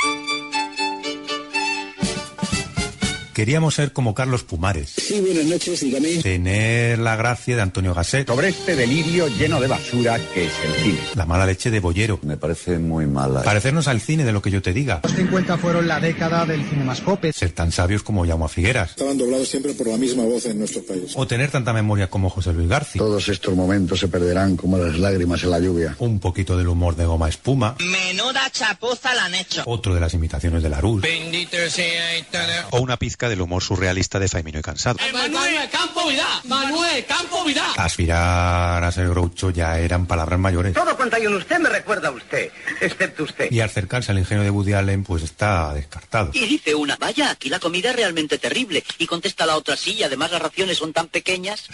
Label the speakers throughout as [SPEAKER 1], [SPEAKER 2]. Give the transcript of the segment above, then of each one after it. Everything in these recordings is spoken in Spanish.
[SPEAKER 1] Thank you.
[SPEAKER 2] Queríamos ser como Carlos Pumares.
[SPEAKER 3] Sí, buenas noches, dígame.
[SPEAKER 2] Tener la gracia de Antonio Gasset.
[SPEAKER 4] Sobre este delirio lleno de basura que es el cine.
[SPEAKER 2] La mala leche de Bollero.
[SPEAKER 5] Me parece muy mala.
[SPEAKER 2] Parecernos al cine de lo que yo te diga.
[SPEAKER 6] Los 50 fueron la década del cinemascope.
[SPEAKER 2] Ser tan sabios como Jaume Figueras.
[SPEAKER 7] Estaban doblados siempre por la misma voz en nuestro país.
[SPEAKER 2] O tener tanta memoria como José Luis García.
[SPEAKER 5] Todos estos momentos se perderán como las lágrimas en la lluvia.
[SPEAKER 2] Un poquito del humor de goma espuma.
[SPEAKER 8] Menuda chapuza la han hecho.
[SPEAKER 2] Otro de las imitaciones de Larus.
[SPEAKER 8] Bendito sea Italia.
[SPEAKER 2] O una pizca del humor surrealista de Faimino y Cansado.
[SPEAKER 8] Manuel Campo Vidal. Manuel Campo Vidal.
[SPEAKER 2] Aspirar a ser groucho ya eran palabras mayores.
[SPEAKER 9] Todo cuanto hay en usted me recuerda a usted, excepto usted.
[SPEAKER 2] Y acercarse al ingenio de Woody Allen, pues está descartado.
[SPEAKER 10] Y dice una, vaya, aquí la comida es realmente terrible. Y contesta la otra, sí, y además las raciones son tan pequeñas.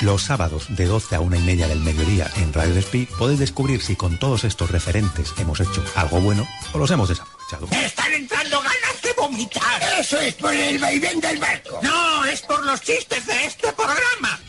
[SPEAKER 2] Los sábados de 12 a una y media del mediodía en Radio Despí podéis descubrir si con todos estos referentes hemos hecho algo bueno o los hemos
[SPEAKER 8] Están entrando ganas de vomitar.
[SPEAKER 9] Eso es por el vaivén del barco.
[SPEAKER 8] No, es por los chistes de este programa.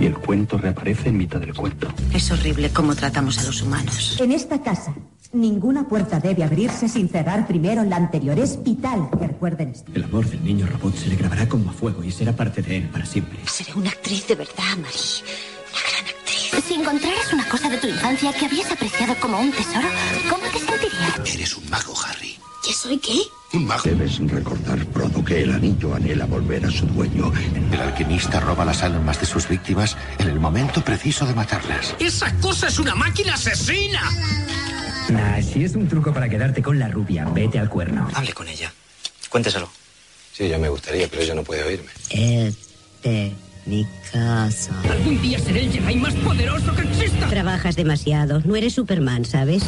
[SPEAKER 4] Y el cuento reaparece en mitad del cuento.
[SPEAKER 11] Es horrible cómo tratamos a los humanos.
[SPEAKER 12] En esta casa, ninguna puerta debe abrirse sin cerrar primero la anterior. Es vital que recuerden esto.
[SPEAKER 13] El amor del niño robot se le grabará como a fuego y será parte de él para siempre.
[SPEAKER 11] Seré una actriz de verdad, Marie. Una gran actriz.
[SPEAKER 14] Si encontraras una cosa de tu infancia que habías apreciado como un tesoro, ¿cómo te sentirías?
[SPEAKER 15] Eres un mago, Harry.
[SPEAKER 14] ¿Qué soy qué?
[SPEAKER 15] Un mago.
[SPEAKER 5] Debes recordar, Frodo, que el anillo anhela volver a su dueño.
[SPEAKER 15] El alquimista roba las almas de sus víctimas en el momento preciso de matarlas.
[SPEAKER 8] ¡Esa cosa es una máquina asesina!
[SPEAKER 13] Nah, si es un truco para quedarte con la rubia, vete al cuerno.
[SPEAKER 10] Hable con ella. Cuénteselo.
[SPEAKER 16] Sí, yo me gustaría, pero ella no puede oírme.
[SPEAKER 17] Este, mi casa.
[SPEAKER 18] Algún día seré el Jedi más poderoso que exista.
[SPEAKER 17] Trabajas demasiado. No eres Superman, ¿sabes?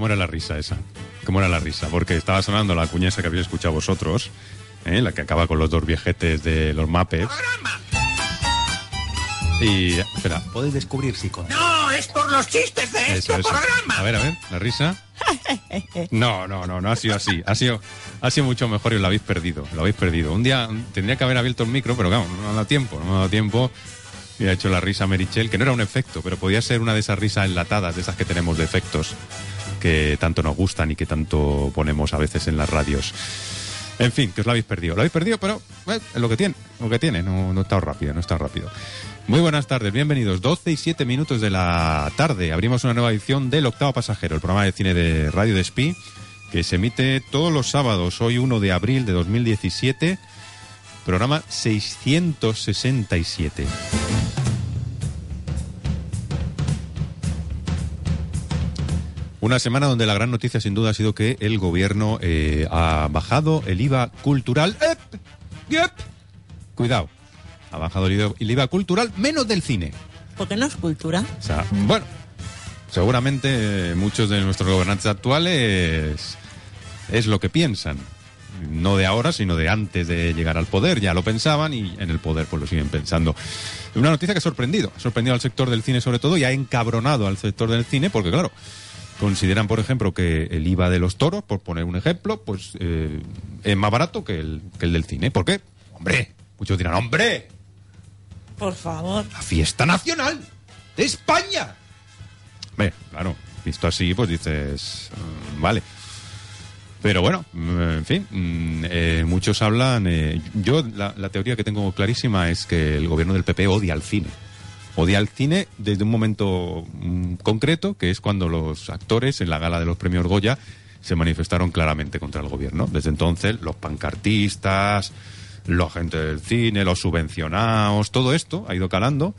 [SPEAKER 19] ¿Cómo era la, risa esa? ¿Cómo era la risa? Porque estaba sonando la cuña esa que habéis escuchado vosotros, ¿eh? la que acaba con los dos viejetes de los Muppets. Y, espera,
[SPEAKER 2] Podéis descubrir si con...
[SPEAKER 8] No, es por los chistes de
[SPEAKER 19] Eso,
[SPEAKER 8] este
[SPEAKER 19] eso.
[SPEAKER 8] programa.
[SPEAKER 19] A ver, a ver, la risa. No, no, no, no ha sido así. Ha sido, ha sido mucho mejor y lo habéis perdido. Lo habéis perdido. Un día tendría que haber abierto el micro, pero claro, no me ha dado tiempo, no me ha dado tiempo. Y ha hecho la risa Merichel, que no era un efecto, pero podía ser una de esas risas enlatadas, de esas que tenemos de efectos, que tanto nos gustan y que tanto ponemos a veces en las radios. En fin, que os lo habéis perdido. Lo habéis perdido, pero lo que tiene, lo que tiene, no, no está rápido, no está rápido. Muy buenas tardes, bienvenidos. 12 y 7 minutos de la tarde. Abrimos una nueva edición del Octavo Pasajero, el programa de cine de Radio Despí, que se emite todos los sábados, hoy 1 de abril de 2017, programa 667. Una semana donde la gran noticia sin duda ha sido que el gobierno eh, ha bajado el IVA cultural. ¡Ep! ¡Yep! Cuidado, ha bajado el IVA, el IVA cultural menos del cine.
[SPEAKER 20] Porque no es cultura.
[SPEAKER 19] O sea, bueno, seguramente eh, muchos de nuestros gobernantes actuales es lo que piensan. No de ahora, sino de antes de llegar al poder. Ya lo pensaban y en el poder pues lo siguen pensando. Una noticia que ha sorprendido. Ha sorprendido al sector del cine sobre todo y ha encabronado al sector del cine porque, claro, consideran, por ejemplo, que el IVA de los toros, por poner un ejemplo, pues eh, es más barato que el, que el del cine. ¿Por qué? Hombre, muchos dirán, hombre,
[SPEAKER 20] Por favor.
[SPEAKER 19] la fiesta nacional de España. Hombre, claro, visto así, pues dices, mm, vale. Pero bueno, mm, en fin, mm, eh, muchos hablan. eh, yo, la, la teoría que tengo clarísima es que el gobierno del PP odia al cine. Odia al cine desde un momento mm, concreto, que es cuando los actores en la gala de los premios Goya se manifestaron claramente contra el gobierno. Desde entonces, los pancartistas, los agentes del cine, los subvencionados, todo esto ha ido calando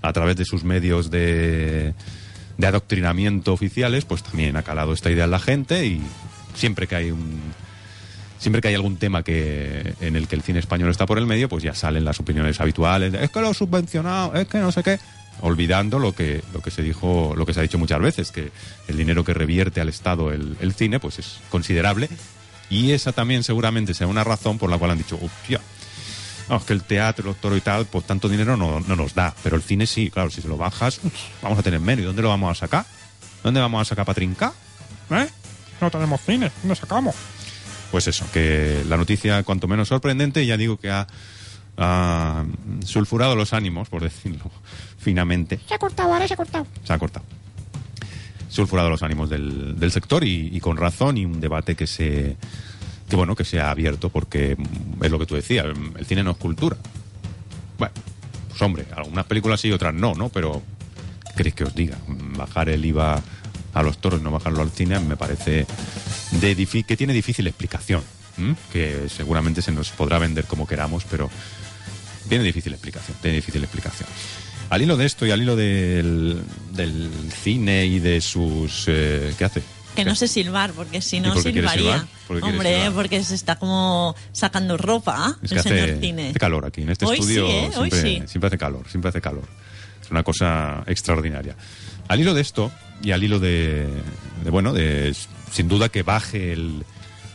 [SPEAKER 19] a través de sus medios de, de adoctrinamiento oficiales, pues también ha calado esta idea en la gente y siempre que hay un siempre que hay algún tema que en el que el cine español está por el medio, pues ya salen las opiniones habituales, es que lo subvencionado, es que no sé qué, olvidando lo que lo que se dijo, lo que se ha dicho muchas veces, que el dinero que revierte al Estado el, el cine, pues es considerable y esa también seguramente sea una razón por la cual han dicho, hostia, no, es que el teatro, los toros y tal, pues tanto dinero no, no nos da. Pero el cine sí, claro, si se lo bajas, vamos a tener menos. ¿Y dónde lo vamos a sacar? ¿Dónde vamos a sacar para trincar? ¿Eh? No tenemos cine, ¿dónde sacamos? Pues eso, que la noticia cuanto menos sorprendente, ya digo que ha, ha sulfurado los ánimos, por decirlo finamente.
[SPEAKER 20] Se ha cortado, ahora se ha cortado.
[SPEAKER 19] Se ha cortado. Sulfurado los ánimos del, del sector y, y con razón y un debate que se que bueno que se ha abierto porque es lo que tú decías, el cine no es cultura. Bueno, pues hombre, algunas películas sí y otras no, ¿no? Pero ¿qué queréis que os diga? Bajar el IVA a los toros y no bajarlo al cine me parece de que tiene difícil explicación. ¿m? Que seguramente se nos podrá vender como queramos, pero tiene difícil explicación. Tiene difícil explicación. Al hilo de esto y al hilo del, del cine y de sus... eh, ¿Qué hace?
[SPEAKER 20] Que no sé silbar, porque si no silbaría. Hombre,
[SPEAKER 19] silbar?
[SPEAKER 20] porque se está como sacando ropa
[SPEAKER 19] Es
[SPEAKER 20] el señor cine.
[SPEAKER 19] hace calor aquí. En este
[SPEAKER 20] Hoy
[SPEAKER 19] estudio
[SPEAKER 20] sí, ¿eh? Hoy
[SPEAKER 19] siempre,
[SPEAKER 20] sí.
[SPEAKER 19] siempre hace calor, siempre hace calor. Es una cosa extraordinaria. Al hilo de esto y al hilo de, de, bueno, de sin duda que baje el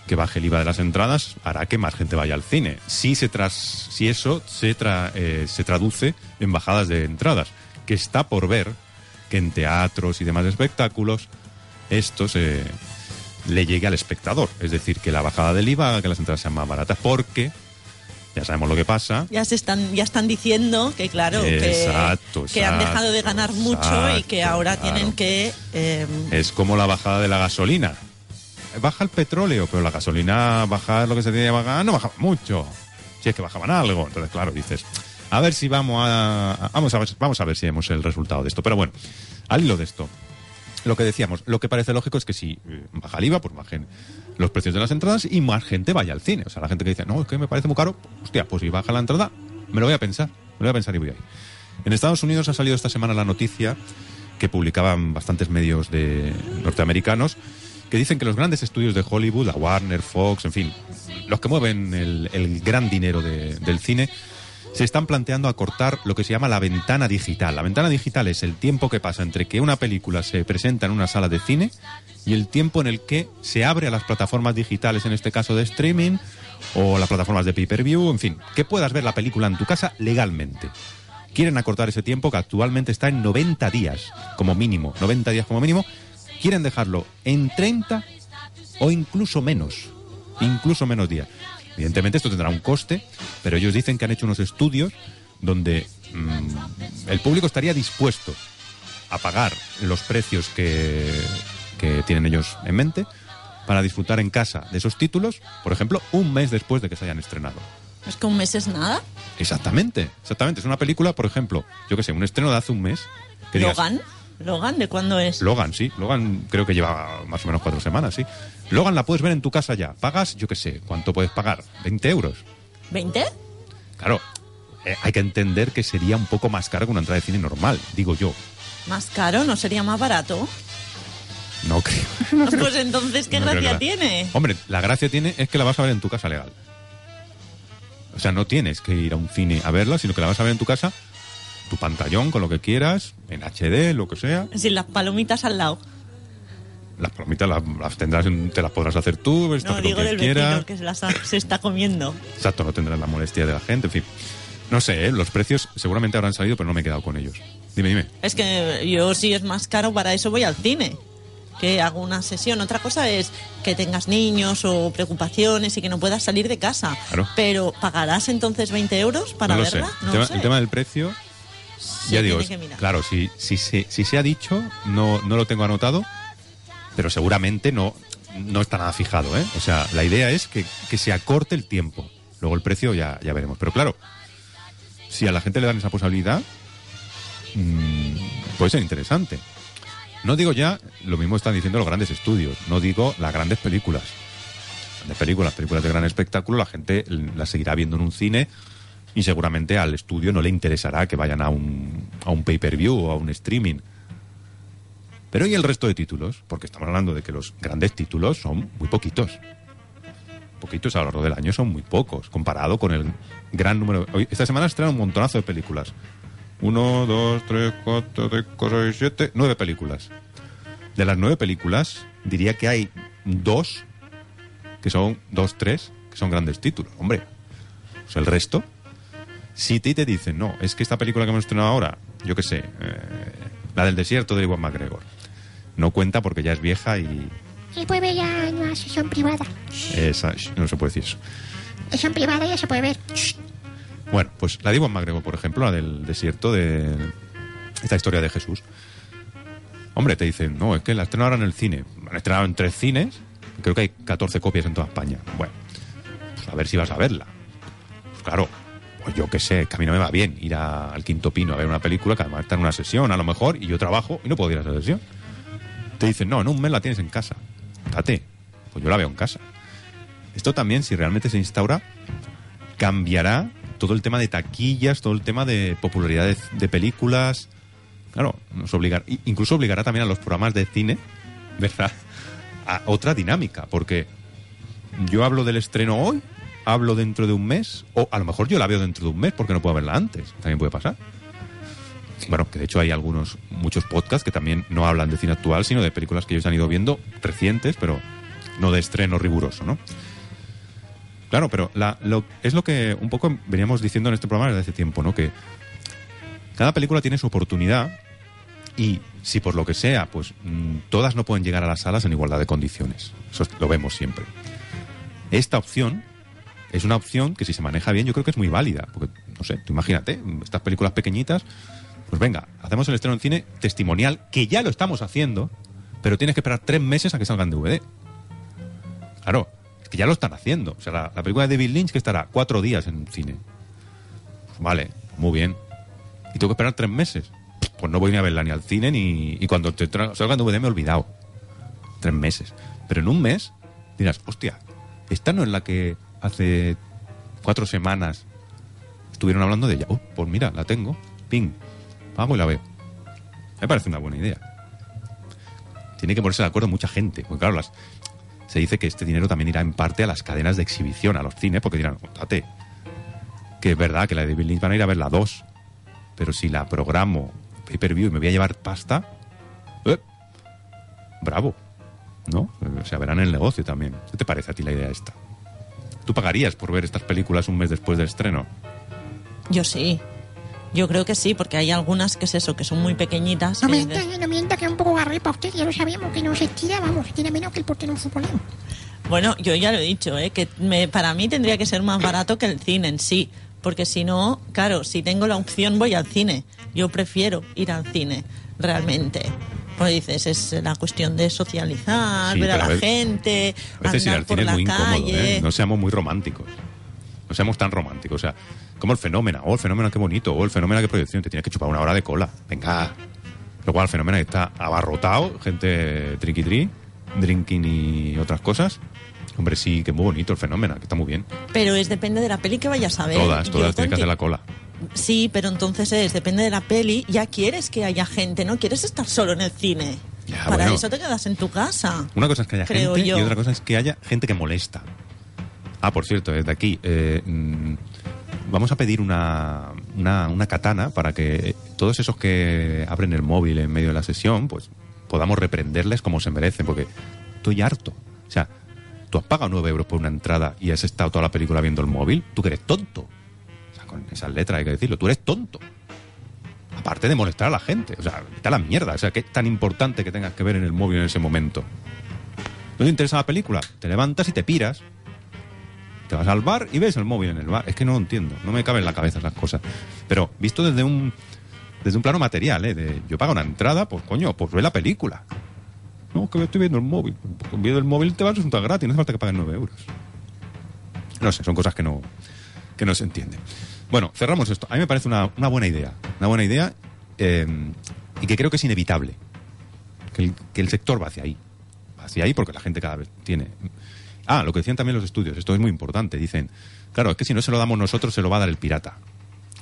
[SPEAKER 19] que baje el IVA de las entradas hará que más gente vaya al cine. Si se tras, si eso se tra- eh, se traduce en bajadas de entradas, que está por ver que en teatros y demás espectáculos esto se le llegue al espectador, es decir, que la bajada del IVA que las entradas sean más baratas, porque ya sabemos lo que pasa.
[SPEAKER 20] Ya se están, ya están diciendo que claro, que,
[SPEAKER 19] Exacto,
[SPEAKER 20] han dejado de ganar mucho y que ahora
[SPEAKER 19] claro.
[SPEAKER 20] tienen que eh,
[SPEAKER 19] Es como la bajada de la gasolina. Baja el petróleo, pero la gasolina, bajar lo que se tenía que bajar, no bajaba mucho. Si es que bajaban algo. Entonces, claro, dices, a ver si vamos a, a- vamos a ver, vamos a ver si vemos el resultado de esto. Pero bueno, al hilo de esto, lo que decíamos, lo que parece lógico es que si eh, baja el IVA, pues bajen los precios de las entradas y más gente vaya al cine. O sea, la gente que dice, no, es que me parece muy caro, hostia, pues si baja la entrada, me lo voy a pensar, me lo voy a pensar y voy ahí. En Estados Unidos ha salido esta semana la noticia que publicaban bastantes medios de norteamericanos que dicen que los grandes estudios de Hollywood, la Warner, Fox, en fin, los que mueven el, el gran dinero de- del cine, se están planteando acortar lo que se llama la ventana digital. La ventana digital es el tiempo que pasa entre que una película se presenta en una sala de cine y el tiempo en el que se abre a las plataformas digitales, en este caso de streaming, o las plataformas de pay-per-view, en fin, que puedas ver la película en tu casa legalmente. Quieren acortar ese tiempo que actualmente está en 90 días como mínimo, 90 días como mínimo, quieren dejarlo en 30 o incluso menos, incluso menos días. Evidentemente esto tendrá un coste, pero ellos dicen que han hecho unos estudios donde mm, el público estaría dispuesto a pagar los precios que, que tienen ellos en mente para disfrutar en casa de esos títulos, por ejemplo, un mes después de que se hayan estrenado.
[SPEAKER 20] es que un mes es nada.
[SPEAKER 19] Exactamente, exactamente. Es una película, por ejemplo, yo que sé, un estreno de hace un mes. Que digas,
[SPEAKER 20] Logan, Logan, ¿de cuándo es?
[SPEAKER 19] Logan, sí. Logan creo que lleva más o menos cuatro semanas, sí. Logan la puedes ver en tu casa ya. Pagas, yo qué sé, ¿cuánto puedes pagar? ¿20 euros?
[SPEAKER 20] ¿20?
[SPEAKER 19] Claro, eh, hay que entender que sería un poco más caro que una entrada de cine normal, digo yo.
[SPEAKER 20] ¿Más caro? ¿No sería más barato?
[SPEAKER 19] No creo.
[SPEAKER 20] Pues entonces, ¿qué
[SPEAKER 19] No creo
[SPEAKER 20] gracia
[SPEAKER 19] la-
[SPEAKER 20] tiene?
[SPEAKER 19] Hombre, la gracia tiene es que la vas a ver en tu casa legal. O sea, no tienes que ir a un cine a verla, sino que la vas a ver en tu casa, tu pantallón con lo que quieras, en HD, lo que sea.
[SPEAKER 20] Sin las palomitas al lado.
[SPEAKER 19] Las palomitas las, las tendrás, en- te las podrás hacer tú,
[SPEAKER 20] No,
[SPEAKER 19] lo
[SPEAKER 20] digo
[SPEAKER 19] que
[SPEAKER 20] del vecino que se, las ha- se está comiendo.
[SPEAKER 19] Exacto, no tendrás la molestia de la gente, en fin. No sé, ¿eh? los precios seguramente habrán salido, pero no me he quedado con ellos. Dime, dime.
[SPEAKER 20] Es que yo si es más caro, para eso voy al cine. Que hago una sesión. Otra cosa es que tengas niños o preocupaciones y que no puedas salir de casa.
[SPEAKER 19] Claro.
[SPEAKER 20] Pero ¿pagarás entonces 20 euros para
[SPEAKER 19] no lo
[SPEAKER 20] verla?
[SPEAKER 19] sé.
[SPEAKER 20] No
[SPEAKER 19] el, tema,
[SPEAKER 20] lo sé.
[SPEAKER 19] el tema del precio, ya digo, es-
[SPEAKER 20] que
[SPEAKER 19] claro, si, si, se, si se ha dicho, no, no lo tengo anotado, pero seguramente no. no está nada fijado, ¿eh? O sea, la idea es que, que se acorte el tiempo. Luego el precio ya, ya veremos. Pero claro, si a la gente le dan esa posibilidad, mmm, puede ser interesante. No digo ya, lo mismo están diciendo los grandes estudios, no digo las grandes películas. Grandes películas, películas de gran espectáculo, la gente las seguirá viendo en un cine y seguramente al estudio no le interesará que vayan a un, a un pay-per-view o a un streaming. Pero ¿y el resto de títulos? Porque estamos hablando de que los grandes títulos son muy poquitos. Poquitos a lo largo del año son muy pocos, comparado con el gran número... Hoy, esta semana estrenan un montonazo de películas. Uno, dos, tres, cuatro, cinco, seis, siete, nueve películas. De las nueve películas, diría que hay dos, que son dos, tres, que son grandes títulos. Hombre, pues el resto. Si te, te dicen, no, es que esta película que hemos estrenado ahora, yo qué sé, eh, la del desierto de Iwan McGregor, no cuenta porque ya es vieja y...
[SPEAKER 11] Se puede ver ya en una sesión privada.
[SPEAKER 19] Esa, no se puede decir eso.
[SPEAKER 11] Sesión privada ya se puede ver.
[SPEAKER 19] Bueno, pues la de Iwan McGregor, por ejemplo, la del desierto de esta historia de Jesús. Hombre, te dicen, no, es que la estrenaron ahora en el cine. Han estrenado en tres cines, creo que hay 14 copias en toda España. Bueno, pues a ver si vas a verla. Pues claro, pues yo qué sé, que a mí no me va bien ir a, al Quinto Pino a ver una película que además está en una sesión a lo mejor y yo trabajo y no puedo ir a esa sesión. Te dicen, no, en un mes la tienes en casa. Date, pues yo la veo en casa. Esto también, si realmente se instaura, cambiará todo el tema de taquillas, todo el tema de popularidad de, de películas. Claro, nos obligar, incluso obligará también a los programas de cine, ¿verdad? A otra dinámica, porque yo hablo del estreno hoy, hablo dentro de un mes, o a lo mejor yo la veo dentro de un mes porque no puedo verla antes, también puede pasar. Bueno, que de hecho hay algunos, muchos podcasts que también no hablan de cine actual, sino de películas que ellos han ido viendo recientes, pero no de estreno riguroso, ¿no? Claro, pero la, lo, es lo que un poco veníamos diciendo en este programa desde hace tiempo, ¿no? Que cada película tiene su oportunidad y si por lo que sea, pues mmm, todas no pueden llegar a las salas en igualdad de condiciones. Eso lo vemos siempre. Esta opción es una opción que si se maneja bien yo creo que es muy válida. Porque, no sé, tú imagínate, estas películas pequeñitas, pues venga, hacemos el estreno en cine testimonial, que ya lo estamos haciendo, pero tienes que esperar tres meses a que salgan DVD. Claro, es que ya lo están haciendo. O sea, la, la película de David Lynch que estará cuatro días en cine. Pues vale, muy bien. Y tengo que esperar tres meses. Pues no voy ni a verla ni al cine ni. Y cuando te salga en DVD me he olvidado. Tres meses. Pero en un mes dirás, hostia, esta no es la que hace cuatro semanas estuvieron hablando de ella. Oh, pues mira, la tengo. Ping. Pago y la veo. Me parece una buena idea. Tiene que ponerse de acuerdo mucha gente. Porque claro, se dice que este dinero también irá en parte a las cadenas de exhibición, a los cines, porque dirán, date, que es verdad que la de David Lynch van a ir a ver la 2, pero si la programo pay-per-view y me voy a llevar pasta, eh, bravo, ¿no? O sea, verán el negocio también. ¿Qué te parece a ti la idea esta? ¿Tú pagarías por ver estas películas un mes después del estreno?
[SPEAKER 20] Yo sí. Yo creo que sí, porque hay algunas que es eso, que son muy pequeñitas.
[SPEAKER 11] No mienta, no mienta, que es un poco garré para usted, ya lo sabíamos, que no se tira, vamos, tiene menos que el portero en fútbol.
[SPEAKER 20] Bueno, yo ya lo he dicho, ¿eh? que me, para mí tendría que ser más barato que el cine en sí, porque si no, claro, si tengo la opción voy al cine. Yo prefiero ir al cine, realmente. Pues dices, es la cuestión de socializar,
[SPEAKER 19] Sí,
[SPEAKER 20] ver a la
[SPEAKER 19] a
[SPEAKER 20] gente,
[SPEAKER 19] A veces ir
[SPEAKER 20] andar
[SPEAKER 19] al
[SPEAKER 20] por
[SPEAKER 19] cine es
[SPEAKER 20] la
[SPEAKER 19] muy incómodo,
[SPEAKER 20] calle.
[SPEAKER 19] ¿eh? No seamos muy románticos. No seamos tan románticos. O sea, como el fenómeno. Oh, el fenómeno, qué bonito. Oh, el fenómeno, qué proyección. Te tienes que chupar una hora de cola. Venga. Luego el fenómeno está abarrotado. Gente tricky tri, drinking y otras cosas. Hombre, sí, que muy bonito el fenómeno, que está muy bien.
[SPEAKER 20] Pero es depende de la peli que vayas a ver.
[SPEAKER 19] todas, todas tienen que hacer la cola.
[SPEAKER 20] Sí, pero entonces es, depende de la peli, ya quieres que haya gente, no quieres estar solo en el cine.
[SPEAKER 19] Ya,
[SPEAKER 20] Para
[SPEAKER 19] bueno.
[SPEAKER 20] eso te quedas en tu casa.
[SPEAKER 19] Una cosa es que haya
[SPEAKER 20] Creo
[SPEAKER 19] gente
[SPEAKER 20] yo.
[SPEAKER 19] y otra cosa es que haya gente que molesta. Ah, por cierto, desde aquí. eh, mm, vamos a pedir una, una, una katana para que todos esos que abren el móvil en medio de la sesión, pues podamos reprenderles como se merecen, porque estoy harto. O sea, tú has pagado 9 euros por una entrada y has estado toda la película viendo el móvil, tú que eres tonto. Esas letras hay que decirlo, tú eres tonto. Aparte de molestar a la gente, o sea, está la mierda. O sea, ¿qué es tan importante que tengas que ver en el móvil en ese momento? ¿No te interesa la película? Te levantas y te piras. Te vas al bar y ves el móvil en el bar. Es que no lo entiendo. No me caben en la cabeza esas cosas. Pero visto desde un desde un plano material, ¿eh? De, yo pago una entrada, pues coño, pues ve la película. No, que estoy viendo el móvil. Viendo el móvil te va a resultar gratis, no hace falta que pagues 9 euros. No sé, son cosas que no, que no se entienden. Bueno, cerramos esto. A mí me parece una, una buena idea. Una buena idea eh, y que creo que es inevitable. Que el, que el sector va hacia ahí. Va hacia ahí porque la gente cada vez tiene. Ah, lo que decían también los estudios, esto es muy importante. Dicen, claro, es que si no se lo damos nosotros, se lo va a dar el pirata.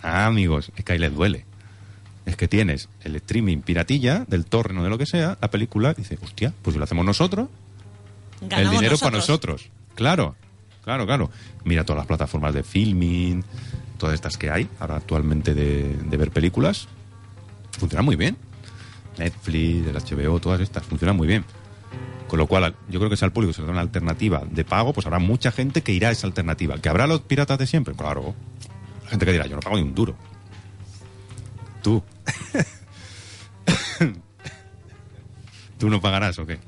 [SPEAKER 19] Ah, amigos, es que ahí les duele. Es que tienes el streaming piratilla del torrent o de lo que sea, la película, dice, hostia, pues si lo hacemos nosotros, el dinero para
[SPEAKER 20] nosotros.
[SPEAKER 19] nosotros. Claro, claro, claro. Mira todas las plataformas de filming, todas estas que hay ahora actualmente de, ver películas. Funcionan muy bien. Netflix, el HBO, todas estas, funcionan muy bien. Con lo cual, yo creo que si al público se le da una alternativa de pago, pues habrá mucha gente que irá a esa alternativa. ¿Que habrá los piratas de siempre? Claro. La gente que dirá, yo no pago ni un duro. Tú. ¿Tú no pagarás o qué?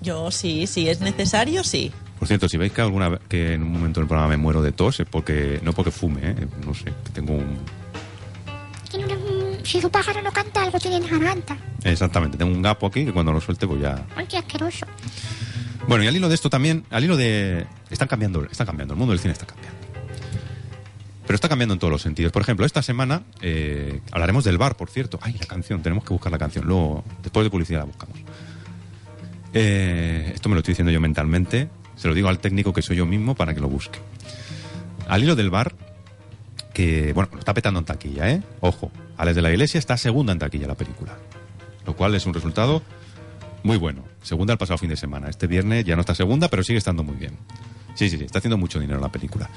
[SPEAKER 20] Yo sí, si es necesario, sí.
[SPEAKER 19] Por cierto, si veis que alguna que en un momento del programa me muero de tos, es porque no porque fume, ¿eh? no sé, que tengo un
[SPEAKER 11] si su pájaro no canta, algo tiene en la garganta.
[SPEAKER 19] exactamente, tengo un gapo aquí que cuando lo suelte pues ya.
[SPEAKER 11] Ay, qué asqueroso.
[SPEAKER 19] Bueno, y al hilo de esto también, al hilo de están cambiando, está cambiando, el mundo del cine está cambiando. Pero está cambiando en todos los sentidos. Por ejemplo, esta semana eh, hablaremos del bar, por cierto. Ay, la canción, tenemos que buscar la canción. Luego, después de publicidad la buscamos. Eh, esto me lo estoy diciendo yo mentalmente. Se lo digo al técnico que soy yo mismo para que lo busque. Al hilo del bar, que, bueno, lo está petando en taquilla, ¿eh? Ojo, Alex de la Iglesia está segunda en taquilla la película. Lo cual es un resultado muy bueno. Segunda el pasado fin de semana. Este viernes ya no está segunda, pero sigue estando muy bien. Sí, sí, sí, está haciendo mucho dinero la película.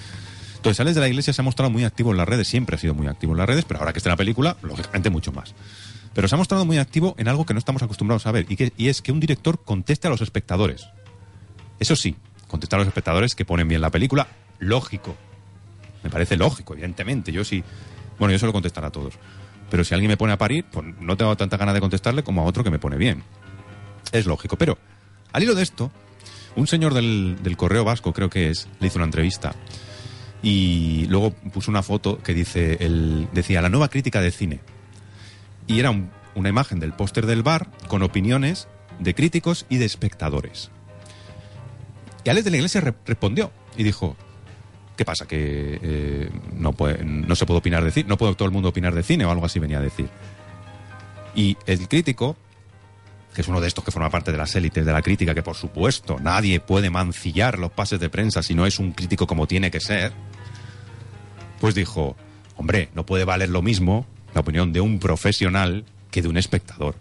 [SPEAKER 19] Entonces, Alex de la Iglesia se ha mostrado muy activo en las redes, siempre ha sido muy activo en las redes, pero ahora que está en la película, lógicamente mucho más. Pero se ha mostrado muy activo en algo que no estamos acostumbrados a ver, y, que, y es que un director conteste a los espectadores. Eso sí, contestar a los espectadores que ponen bien la película, lógico. Me parece lógico, evidentemente. Yo sí. Bueno, yo suelo contestar a todos. Pero si alguien me pone a parir, pues no tengo tanta ganas de contestarle como a otro que me pone bien. Es lógico. Pero, al hilo de esto, un señor del, del Correo Vasco, creo que es, le hizo una entrevista. Y luego puso una foto que dice, el, decía, la nueva crítica de cine. Y era un- una imagen del póster del bar con opiniones de críticos y de espectadores. Y Alex de la Iglesia re- respondió y dijo, ¿qué pasa? Que eh, no, puede- no se puede opinar de cine, no puede todo el mundo opinar de cine o algo así venía a decir. Y el crítico, que es uno de estos que forma parte de las élites de la crítica, que por supuesto nadie puede mancillar los pases de prensa si no es un crítico como tiene que ser, pues dijo, hombre, no puede valer lo mismo la opinión de un profesional que de un espectador.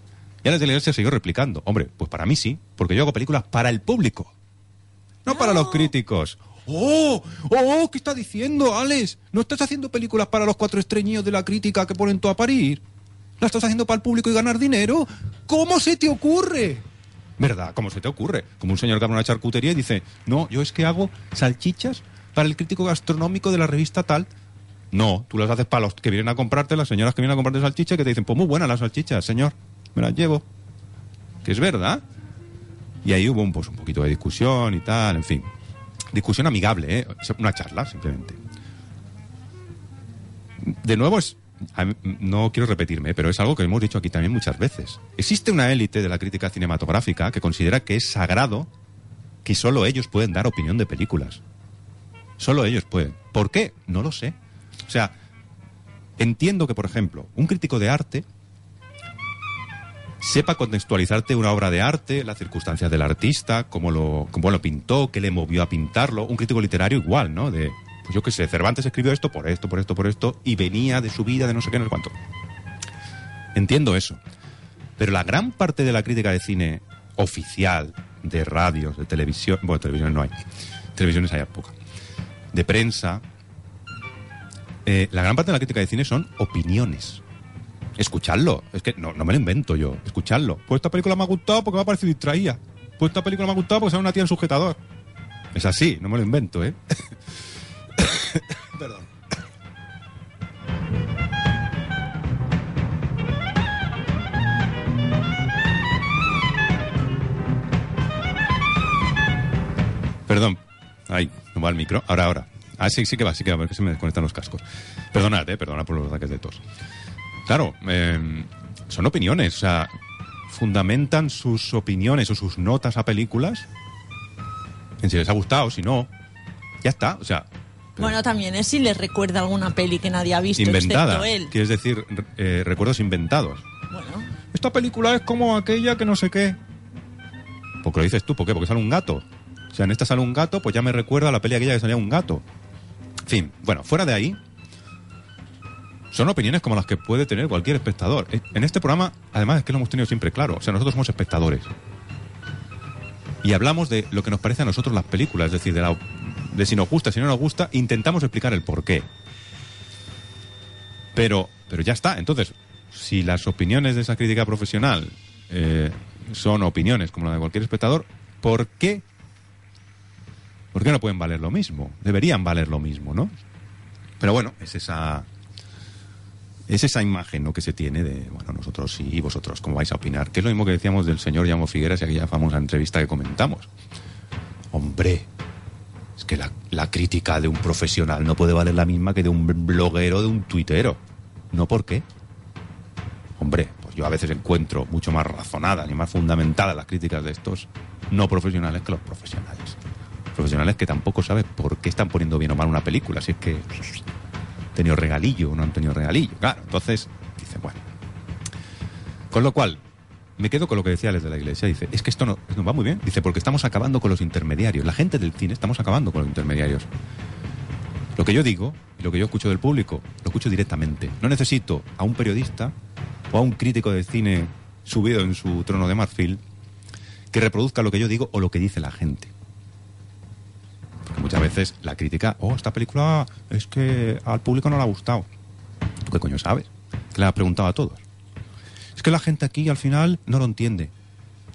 [SPEAKER 19] Y Alex de la Iglesia siguió replicando, hombre, pues para mí sí, porque yo hago películas para el público, no para los críticos. ¡Oh! ¡Oh! ¿Qué está diciendo, Alex? ¿No estás haciendo películas para los cuatro estreñidos de la crítica que ponen todo a parir? ¿La estás haciendo para el público y ganar dinero? ¿Cómo se te ocurre? ¿Verdad? ¿Cómo se te ocurre? Como un señor que abre una charcutería y dice, no, yo es que hago salchichas para el crítico gastronómico de la revista tal. No, tú las haces para los que vienen a comprarte, las señoras que vienen a comprarte salchichas que te dicen, pues muy buenas las salchichas, señor, me las llevo. Que es verdad. Y ahí hubo un, pues, un poquito de discusión y tal, en fin. Discusión amigable, ¿eh? Una charla, simplemente. De nuevo, es, no quiero repetirme, pero es algo que hemos dicho aquí también muchas veces. Existe una élite de la crítica cinematográfica que considera que es sagrado que solo ellos pueden dar opinión de películas. Solo ellos pueden. ¿Por qué? No lo sé. O sea, entiendo que, por ejemplo, un crítico de arte sepa contextualizarte una obra de arte, las circunstancias del artista, cómo lo, cómo pintó, qué le movió a pintarlo. Un crítico literario igual, ¿no? De, pues yo qué sé, Cervantes escribió esto por esto, por esto, por esto, y venía de su vida, de no sé qué, no sé cuánto. Entiendo eso. Pero la gran parte de la crítica de cine oficial, de radios, de televisión, bueno, televisión no hay, televisiones hay poca, de prensa, eh, la gran parte de la crítica de cine son opiniones. Escuchadlo, es que no, no me lo invento yo, escuchadlo. Pues esta película me ha gustado porque me ha parecido distraída. Pues esta película me ha gustado porque sale una tía en sujetador. Es así, no me lo invento, ¿eh? Perdón. Perdón. Ay, no va el micro. Ahora, ahora. Ah, sí, sí que va, sí que va, porque se me desconectan los cascos. Perdonad, eh, perdona por los ataques de tos. Claro, eh, son opiniones, o sea, fundamentan sus opiniones o sus notas a películas en si les ha gustado, si no, ya está. O sea,
[SPEAKER 20] Bueno, también es si les recuerda alguna peli que nadie ha visto
[SPEAKER 19] inventada.
[SPEAKER 20] excepto él.
[SPEAKER 19] Quieres decir, eh, recuerdos inventados.
[SPEAKER 20] Bueno,
[SPEAKER 19] Esta película es como aquella que no sé qué. Porque lo dices tú, ¿por qué? Porque sale un gato. O sea, en esta sale un gato, pues ya me recuerda a la peli aquella que salía un gato. En fin, bueno, fuera de ahí, son opiniones como las que puede tener cualquier espectador. Eh, En este programa, además, es que lo hemos tenido siempre claro. O sea, nosotros somos espectadores. Y hablamos de lo que nos parece a nosotros las películas, es decir, de, la- de si nos gusta, si no nos gusta, intentamos explicar el por qué. Pero, pero ya está. Entonces, si las opiniones de esa crítica profesional eh, son opiniones como la de cualquier espectador, ¿por qué? ¿Por qué no pueden valer lo mismo? Deberían valer lo mismo, ¿no? Pero bueno, es esa es esa imagen ¿no? que se tiene de, bueno, nosotros y vosotros, cómo vais a opinar. Que es lo mismo que decíamos del señor Llamo Figueras y aquella famosa entrevista que comentamos. Hombre, es que la, crítica de un profesional no puede valer la misma que de un bloguero de un tuitero. ¿No por qué? Hombre, pues yo a veces encuentro mucho más razonadas y más fundamentadas las críticas de estos no profesionales que los profesionales. Profesionales que tampoco saben por qué están poniendo bien o mal una película, si es que tenido regalillo o no han tenido regalillo. Claro, entonces, dice, bueno. Con lo cual, me quedo con lo que decía desde la iglesia. Dice, es que esto no, no va muy bien. Dice, porque estamos acabando con los intermediarios. La gente del cine estamos acabando con los intermediarios. Lo que yo digo y lo que yo escucho del público, lo escucho directamente. No necesito a un periodista o a un crítico de cine subido en su trono de marfil que reproduzca lo que yo digo o lo que dice la gente. Muchas veces la crítica, oh, esta película es que al público no le ha gustado. ¿Tú qué coño sabes? Que le has preguntado a todos. Es que la gente aquí al final no lo entiende.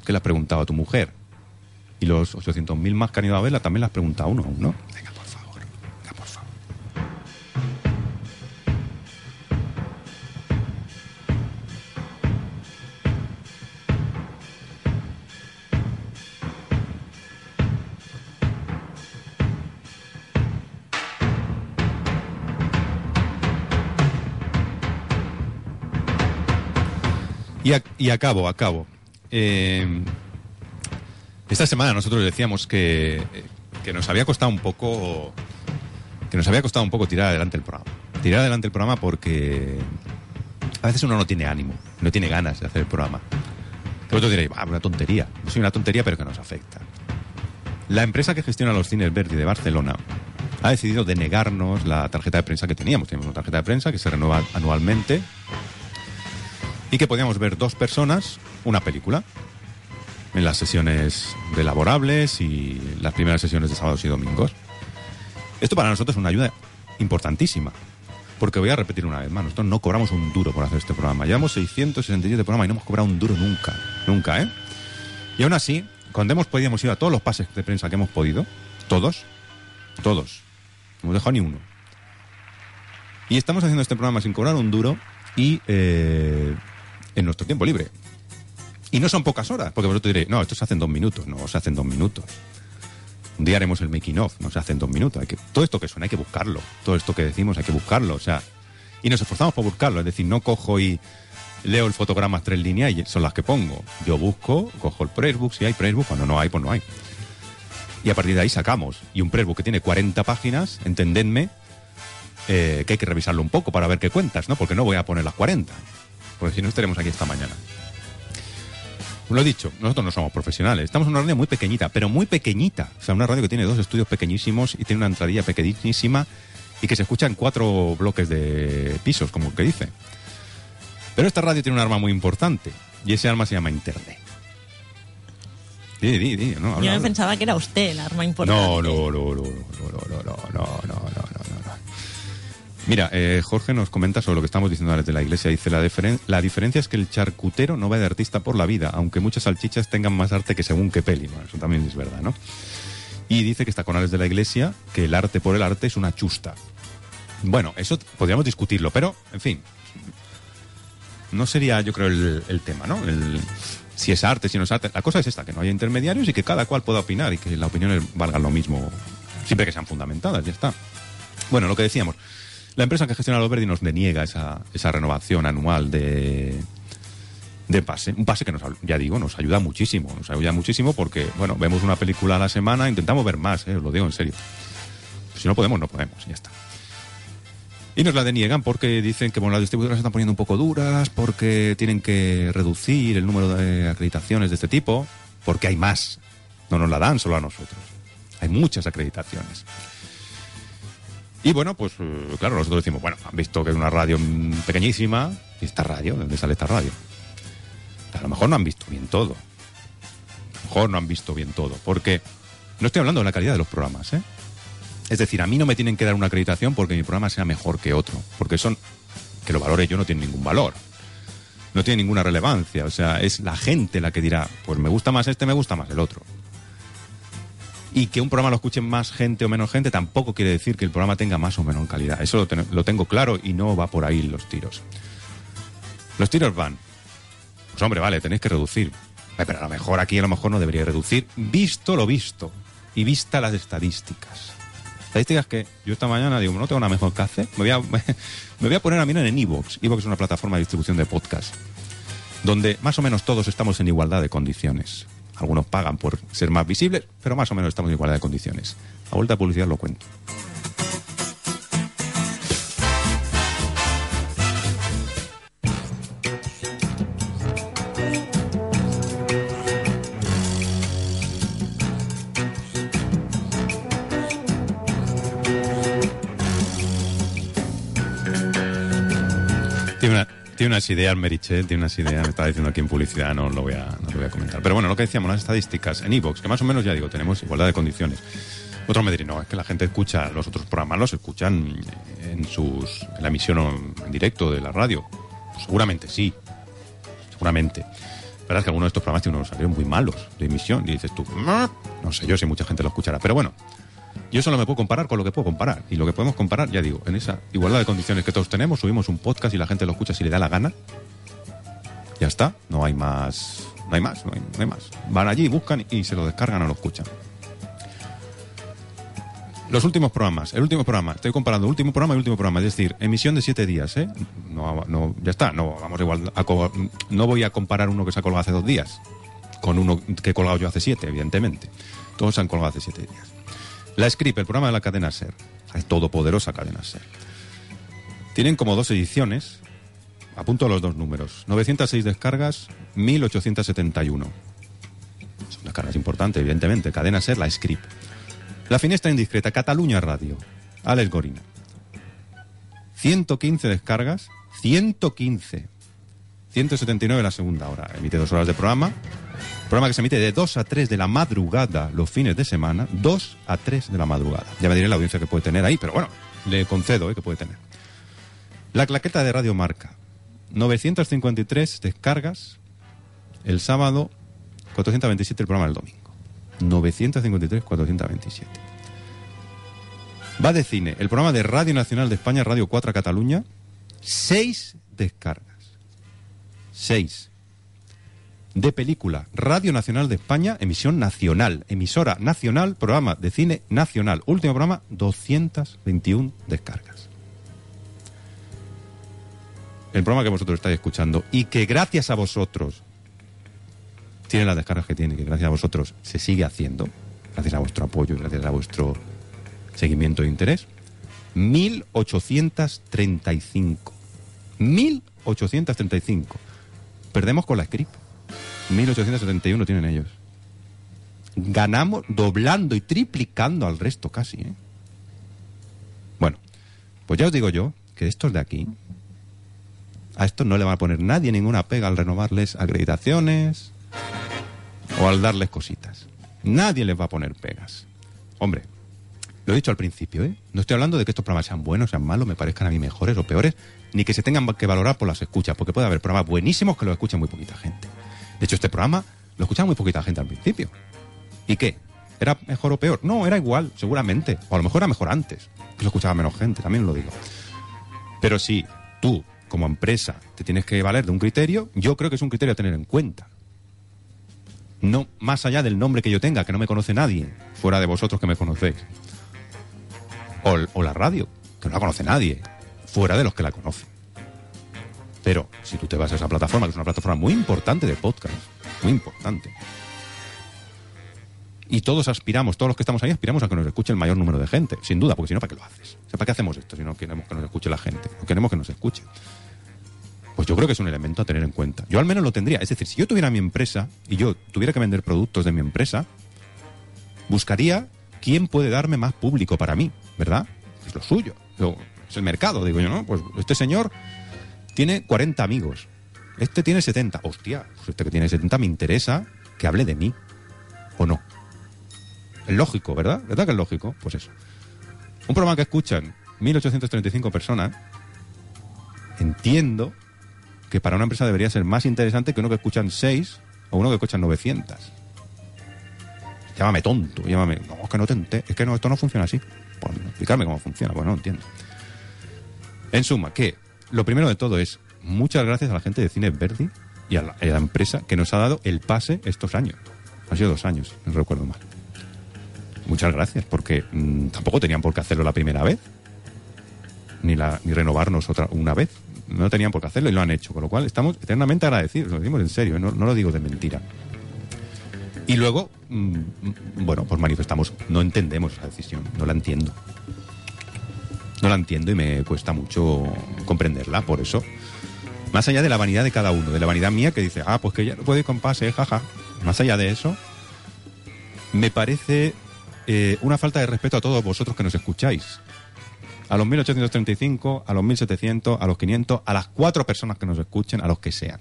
[SPEAKER 19] Que le has preguntado a tu mujer. Y los 800.000 más que han ido a verla también le has preguntado a uno a uno. Venga, Y, a- y acabo, acabo. Eh, esta semana nosotros decíamos que, que nos había costado un poco que nos había costado un poco tirar adelante el programa. Tirar adelante el programa porque a veces uno no tiene ánimo, no tiene ganas de hacer el programa. Vosotros diréis, ah, una tontería. Yo soy una tontería, pero que nos afecta. La empresa que gestiona los cines Verdi de Barcelona ha decidido denegarnos la tarjeta de prensa que teníamos. Teníamos una tarjeta de prensa que se renueva anualmente y que podíamos ver dos personas una película en las sesiones de laborables y las primeras sesiones de sábados y domingos. Esto para nosotros es una ayuda importantísima. Porque voy a repetir una vez más, nosotros no cobramos un duro por hacer este programa. Llevamos 667 programas y no hemos cobrado un duro nunca. Nunca, ¿eh? Y aún así, cuando hemos podido, hemos ido a todos los pases de prensa que hemos podido. Todos. Todos. No hemos dejado ni uno. Y estamos haciendo este programa sin cobrar un duro y eh, en nuestro tiempo libre. Y no son pocas horas, porque vosotros diréis, no, esto se hace en dos minutos. No, se hace en dos minutos. Un día haremos el making of, no se hace en dos minutos. Todo esto que suena hay que buscarlo. Todo esto que decimos hay que buscarlo. O sea, y nos esforzamos por buscarlo. Es decir, no cojo y leo el fotograma tres líneas y son las que pongo. Yo busco, cojo el pressbook, si hay pressbook, cuando no hay, pues no hay. Y a partir de ahí sacamos. Y un pressbook que tiene 40 páginas, entendedme, eh, que hay que revisarlo un poco para ver qué cuentas, ¿no? Porque no voy a poner las 40. Porque si no estaremos aquí esta mañana. Lo he dicho, nosotros no somos profesionales. Estamos en una radio muy pequeñita, pero muy pequeñita. O sea, una radio que tiene dos estudios pequeñísimos y tiene una entradilla pequeñísima y que se escucha en cuatro bloques de pisos, como que dice. Pero esta radio tiene un arma muy importante y ese arma se llama Internet. Di, di, di, no, habla,
[SPEAKER 20] Yo me
[SPEAKER 19] habla.
[SPEAKER 20] pensaba que era usted el arma importante.
[SPEAKER 19] No, no, no, no, no, no, no, no, no, no. Mira, eh, Jorge nos comenta sobre lo que estamos diciendo ahora de la iglesia. Dice, la, la diferencia es que el charcutero no va de artista por la vida, aunque muchas salchichas tengan más arte que según qué peli. Eso también es verdad, ¿no? Y dice que está con Alex de la iglesia, que el arte por el arte es una chusta. Bueno, eso podríamos discutirlo, pero, en fin, no sería, yo creo, el, el tema, ¿no? El, si es arte, si no es arte. La cosa es esta, que no haya intermediarios y que cada cual pueda opinar y que las opiniones valgan lo mismo, siempre que sean fundamentadas, ya está. Bueno, lo que decíamos, la empresa que gestiona los Verdi nos deniega esa, esa renovación anual de, de pase. Un pase que nos, ya digo, nos ayuda muchísimo. Nos ayuda muchísimo porque, bueno, vemos una película a la semana, intentamos ver más, ¿eh? os lo digo en serio. Si no podemos, no podemos, ya está. Y nos la deniegan porque dicen que bueno, las distribuidoras se están poniendo un poco duras, porque tienen que reducir el número de acreditaciones de este tipo, porque hay más. No nos la dan solo a nosotros. Hay muchas acreditaciones. Y bueno, pues eh, claro, nosotros decimos, bueno, han visto que es una radio pequeñísima, y esta radio, ¿de dónde sale esta radio? a lo mejor no han visto bien todo. A lo mejor no han visto bien todo, porque no estoy hablando de la calidad de los programas, ¿eh? Es decir, a mí no me tienen que dar una acreditación porque mi programa sea mejor que otro, porque son que lo valore yo no tiene ningún valor. No tiene ninguna relevancia, o sea, es la gente la que dirá, pues me gusta más este, me gusta más el otro. Y que un programa lo escuche más gente o menos gente tampoco quiere decir que el programa tenga más o menos calidad. Eso lo, tengo claro y no va por ahí los tiros. Los tiros van pues hombre, vale, tenéis que reducir. Pero a lo mejor aquí a lo mejor no debería reducir, visto lo visto y vista las estadísticas. Estadísticas que yo esta mañana digo, no tengo nada mejor que hacer. Me voy a, me a poner a mirar en Evox. Evox es una plataforma de distribución de podcast, donde más o menos todos estamos en igualdad de condiciones. Algunos pagan por ser más visibles, pero más o menos estamos en igualdad de condiciones. A vuelta de publicidad lo cuento. Ideas, Merichel, tiene unas ideas, me estaba diciendo aquí en publicidad, no lo voy a, no lo voy a comentar. Pero bueno, lo que decíamos, las estadísticas en Evox, que más o menos ya digo, tenemos igualdad de condiciones. Otro me no, es que la gente escucha los otros programas, los escuchan en, sus, la emisión en directo de la radio. Pues seguramente sí, seguramente. La verdad es que algunos de estos programas tienen unos muy malos de emisión y dices tú, no sé yo si mucha gente lo escuchará. Pero bueno, yo solo me puedo comparar con lo que puedo comparar. Y lo que podemos comparar, ya digo, en esa igualdad de condiciones que todos tenemos, subimos un podcast y la gente lo escucha si le da la gana. Ya está, no hay más, no hay más, no hay, más. Van allí, buscan y se lo descargan o lo escuchan. Los últimos programas, el último programa, estoy comparando último programa y último programa, es decir, emisión de siete días, ¿eh? No, ya está, no vamos igual a, no voy a comparar uno que se ha colgado hace dos días con uno que he colgado yo hace siete, evidentemente. Todos se han colgado hace siete días. La Script, el programa de la cadena SER, es todopoderosa cadena SER. Tienen como dos ediciones, apunto los dos números, 906 descargas, 1871. Son descargas importantes, evidentemente, cadena SER, la Script. La Finestra Indiscreta, Cataluña Radio, Alex Gorina. 115 descargas, 115. 179 la segunda hora. Emite dos horas de programa, Programa que se emite de 2 a 3 de la madrugada los fines de semana, 2 a 3 de la madrugada. Ya me diré la audiencia que puede tener ahí, pero bueno, le concedo ¿eh? que puede tener. La claqueta de Radio Marca, 953 descargas el sábado, 427 el programa del domingo. 953, 427. Va de cine, el programa de Radio Nacional de España, Radio 4 Cataluña, 6 descargas. 6 de película. Radio Nacional de España, emisión nacional. Emisora nacional, programa de cine nacional. Último programa, 221 descargas. El programa que vosotros estáis escuchando y que gracias a vosotros tiene las descargas que tiene, que gracias a vosotros se sigue haciendo, gracias a vuestro apoyo y gracias a vuestro seguimiento e interés, 1835. 1835. Perdemos con la script. 1871 tienen ellos. Ganamos doblando y triplicando al resto casi. ¿eh? Bueno, pues ya os digo yo que estos de aquí, a estos no le va a poner nadie ninguna pega al renovarles acreditaciones o al darles cositas. Nadie les va a poner pegas. Hombre, lo he dicho al principio, ¿eh? No estoy hablando de que estos programas sean buenos, sean malos, me parezcan a mí mejores o peores, ni que se tengan que valorar por las escuchas, porque puede haber programas buenísimos que los escucha muy poquita gente. De hecho, este programa lo escuchaba muy poquita gente al principio. ¿Y qué? ¿Era mejor o peor? No, era igual, seguramente. O a lo mejor era mejor antes, que lo escuchaba menos gente, también lo digo. Pero si tú, como empresa, te tienes que valer de un criterio, yo creo que es un criterio a tener en cuenta. No más allá del nombre que yo tenga, que no me conoce nadie, fuera de vosotros que me conocéis. O, o la radio, que no la conoce nadie, fuera de los que la conocen. Pero si tú te vas a esa plataforma, que es una plataforma muy importante de podcast, muy importante, y todos aspiramos, todos los que estamos ahí aspiramos a que nos escuche el mayor número de gente, sin duda, porque si no, ¿para qué lo haces? O ¿para qué hacemos esto si no queremos que nos escuche la gente? No queremos que nos escuche. Pues yo creo que es un elemento a tener en cuenta. Yo al menos lo tendría. Es decir, si yo tuviera mi empresa y yo tuviera que vender productos de mi empresa, buscaría quién puede darme más público para mí, ¿verdad? Es lo suyo. Es el mercado, digo yo, ¿no? Pues este señor tiene 40 amigos. Este tiene 70. Hostia, pues este que tiene 70 me interesa que hable de mí. ¿O no? Es lógico, ¿verdad? ¿Verdad que es lógico? Pues eso. Un programa que escuchan 1835 personas, entiendo que para una empresa debería ser más interesante que uno que escuchan 6 o uno que escuchan 900. Llámame tonto, llámame. No, es que no te ente- es que esto no funciona así. Pues explicarme cómo funciona, pues no entiendo. En suma, que lo primero de todo es muchas gracias a la gente de Cine Verdi y a la, la empresa que nos ha dado el pase estos años. Ha sido dos años, no recuerdo mal. Muchas gracias, porque mm, tampoco tenían por qué hacerlo la primera vez, ni, la, ni renovarnos otra una vez. No tenían por qué hacerlo y lo han hecho, con lo cual estamos eternamente agradecidos, lo decimos en serio, ¿eh? no, lo digo de mentira. Y luego, mm, mm, bueno, pues manifestamos, no entendemos esa decisión, no la entiendo. No la entiendo y me cuesta mucho comprenderla, por eso. Más allá de la vanidad de cada uno, de la vanidad mía que dice, ah, pues que ya no puede ir jaja. Más allá de eso, me parece eh, una falta de respeto a todos vosotros que nos escucháis. A los 1835, a los 1700, a los 500, a las cuatro personas que nos escuchen, a los que sean.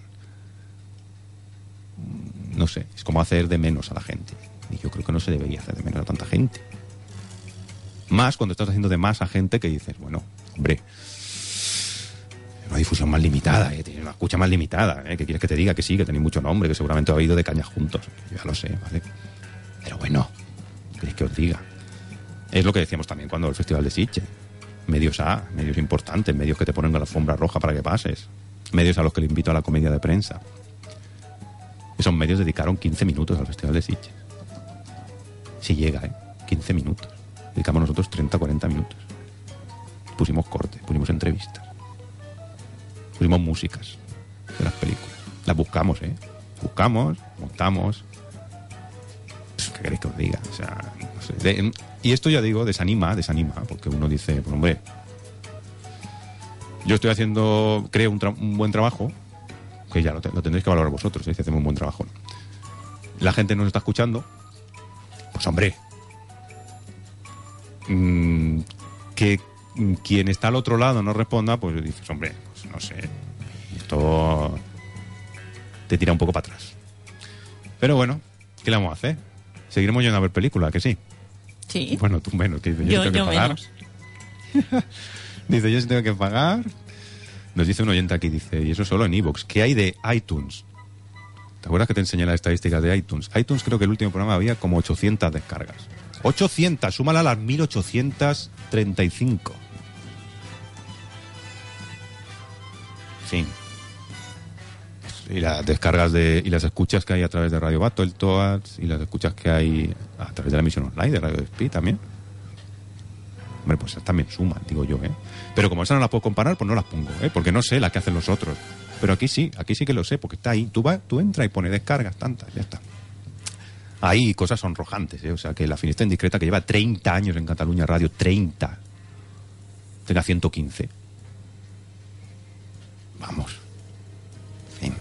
[SPEAKER 19] No sé, es como hacer de menos a la gente. Y yo creo que no se debería hacer de menos a tanta gente. Más cuando estás haciendo de más a gente que dices, bueno, hombre, una difusión más limitada, ¿eh? Una escucha más limitada, ¿eh? que quieres que te diga que sí, que tenéis mucho nombre, que seguramente habéis ido de cañas juntos. Ya lo sé, ¿vale? Pero bueno, ¿qué queréis que os diga? Es lo que decíamos también cuando el Festival de Sitges. Medios A, medios importantes, medios que te ponen la alfombra roja para que pases. Medios a los que le invito a la comedia de prensa. Esos medios dedicaron 15 minutos al Festival de Sitges. Si llega, ¿eh? 15 minutos. Dedicamos nosotros 30, 40 minutos. Pusimos cortes, pusimos entrevistas. Pusimos músicas de las películas. Las buscamos, ¿eh? Buscamos, montamos. ¿Qué queréis que os diga? O sea, no sé. Y esto ya digo, desanima, desanima, porque uno dice, pues hombre, yo estoy haciendo, creo, un, buen trabajo, que ya lo, te- tendréis que valorar vosotros, ¿eh? si hacemos un buen trabajo. ¿no? La gente nos está escuchando, pues hombre, mm, que quien está al otro lado no responda, pues dices, hombre, pues no sé, esto te tira un poco para atrás. Pero bueno, ¿qué le vamos a hacer? Seguiremos yendo a ver películas, que sí.
[SPEAKER 20] Sí.
[SPEAKER 19] Bueno, tú menos, que yo,
[SPEAKER 20] Yo-
[SPEAKER 19] tengo que
[SPEAKER 20] yo
[SPEAKER 19] pagar. dice, yo sí tengo que pagar. Nos dice un oyente aquí, dice, y eso solo en iVoox. ¿Qué hay de iTunes? ¿Te acuerdas que te enseñé las estadísticas de iTunes? iTunes creo que el último programa había como 800 descargas. 800, súmala a las 1835. En fin. Y las descargas de, y las escuchas que hay a través de Radio Battletoads, y las escuchas que hay a través de la emisión online de Radio Speed también. Hombre, pues también suman, digo yo, ¿eh? Pero como esas no las puedo comparar, pues no las pongo, ¿eh? Porque no sé la que hacen los otros. Pero aquí sí, aquí sí que lo sé, porque está ahí. Tú, vas, tú entras y pones descargas tantas, ya está. Hay cosas sonrojantes, ¿eh? O sea, que la Finestra Indiscreta, que lleva 30 años en Cataluña Radio, 30, tenga 115. Vamos. Fin.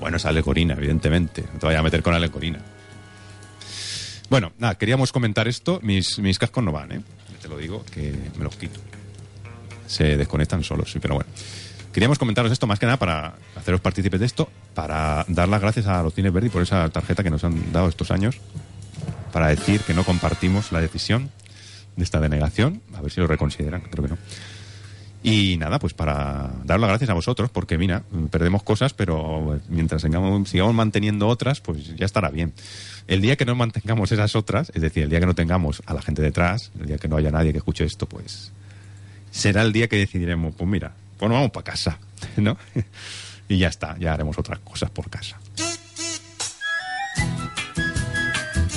[SPEAKER 19] Bueno, es alecorina, evidentemente. No te vayas a meter con alecorina. Bueno, nada, queríamos comentar esto. Mis, mis cascos no van, ¿eh? Te lo digo, que me los quito. Se desconectan solos, sí, pero bueno. Queríamos comentaros esto más que nada para haceros partícipes de esto, para dar las gracias a los Cines Verdi por esa tarjeta que nos han dado estos años, para decir que no compartimos la decisión de esta denegación, a ver si lo reconsideran, creo que no. Y nada, pues para dar las gracias a vosotros, porque mira, perdemos cosas, pero mientras sigamos, manteniendo otras, pues ya estará bien. El día que no mantengamos esas otras, es decir, el día que no tengamos a la gente detrás, el día que no haya nadie que escuche esto, pues será el día que decidiremos, pues mira, pues nos vamos para casa, ¿no? Y ya está, ya haremos otras cosas por casa.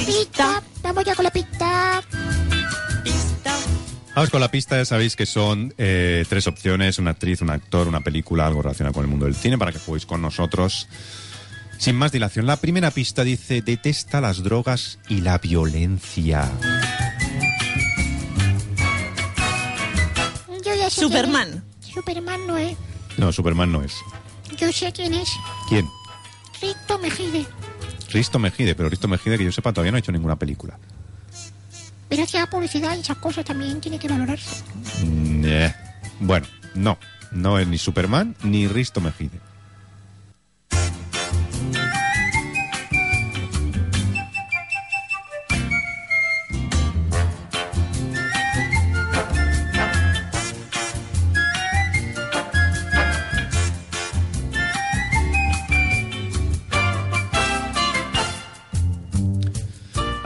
[SPEAKER 11] Pista, vamos ya con la pista.
[SPEAKER 19] Vamos con la pista, ya sabéis que son eh, tres opciones, una actriz, un actor, una película, algo relacionado con el mundo del cine, para que juguéis con nosotros. Sin más dilación, la primera pista dice, detesta las drogas y la violencia.
[SPEAKER 11] Yo ya sé
[SPEAKER 20] Superman.
[SPEAKER 11] Superman no es.
[SPEAKER 19] No, Superman no es.
[SPEAKER 11] Yo sé quién es.
[SPEAKER 19] ¿Quién?
[SPEAKER 11] Rito Mejide.
[SPEAKER 19] Risto Mejide, pero Risto Mejide, que yo sepa, todavía no ha hecho ninguna película.
[SPEAKER 11] Pero hacía publicidad y esas cosas también tiene que valorarse.
[SPEAKER 19] Mm, eh. Bueno, no. No es ni Superman ni Risto Mejide.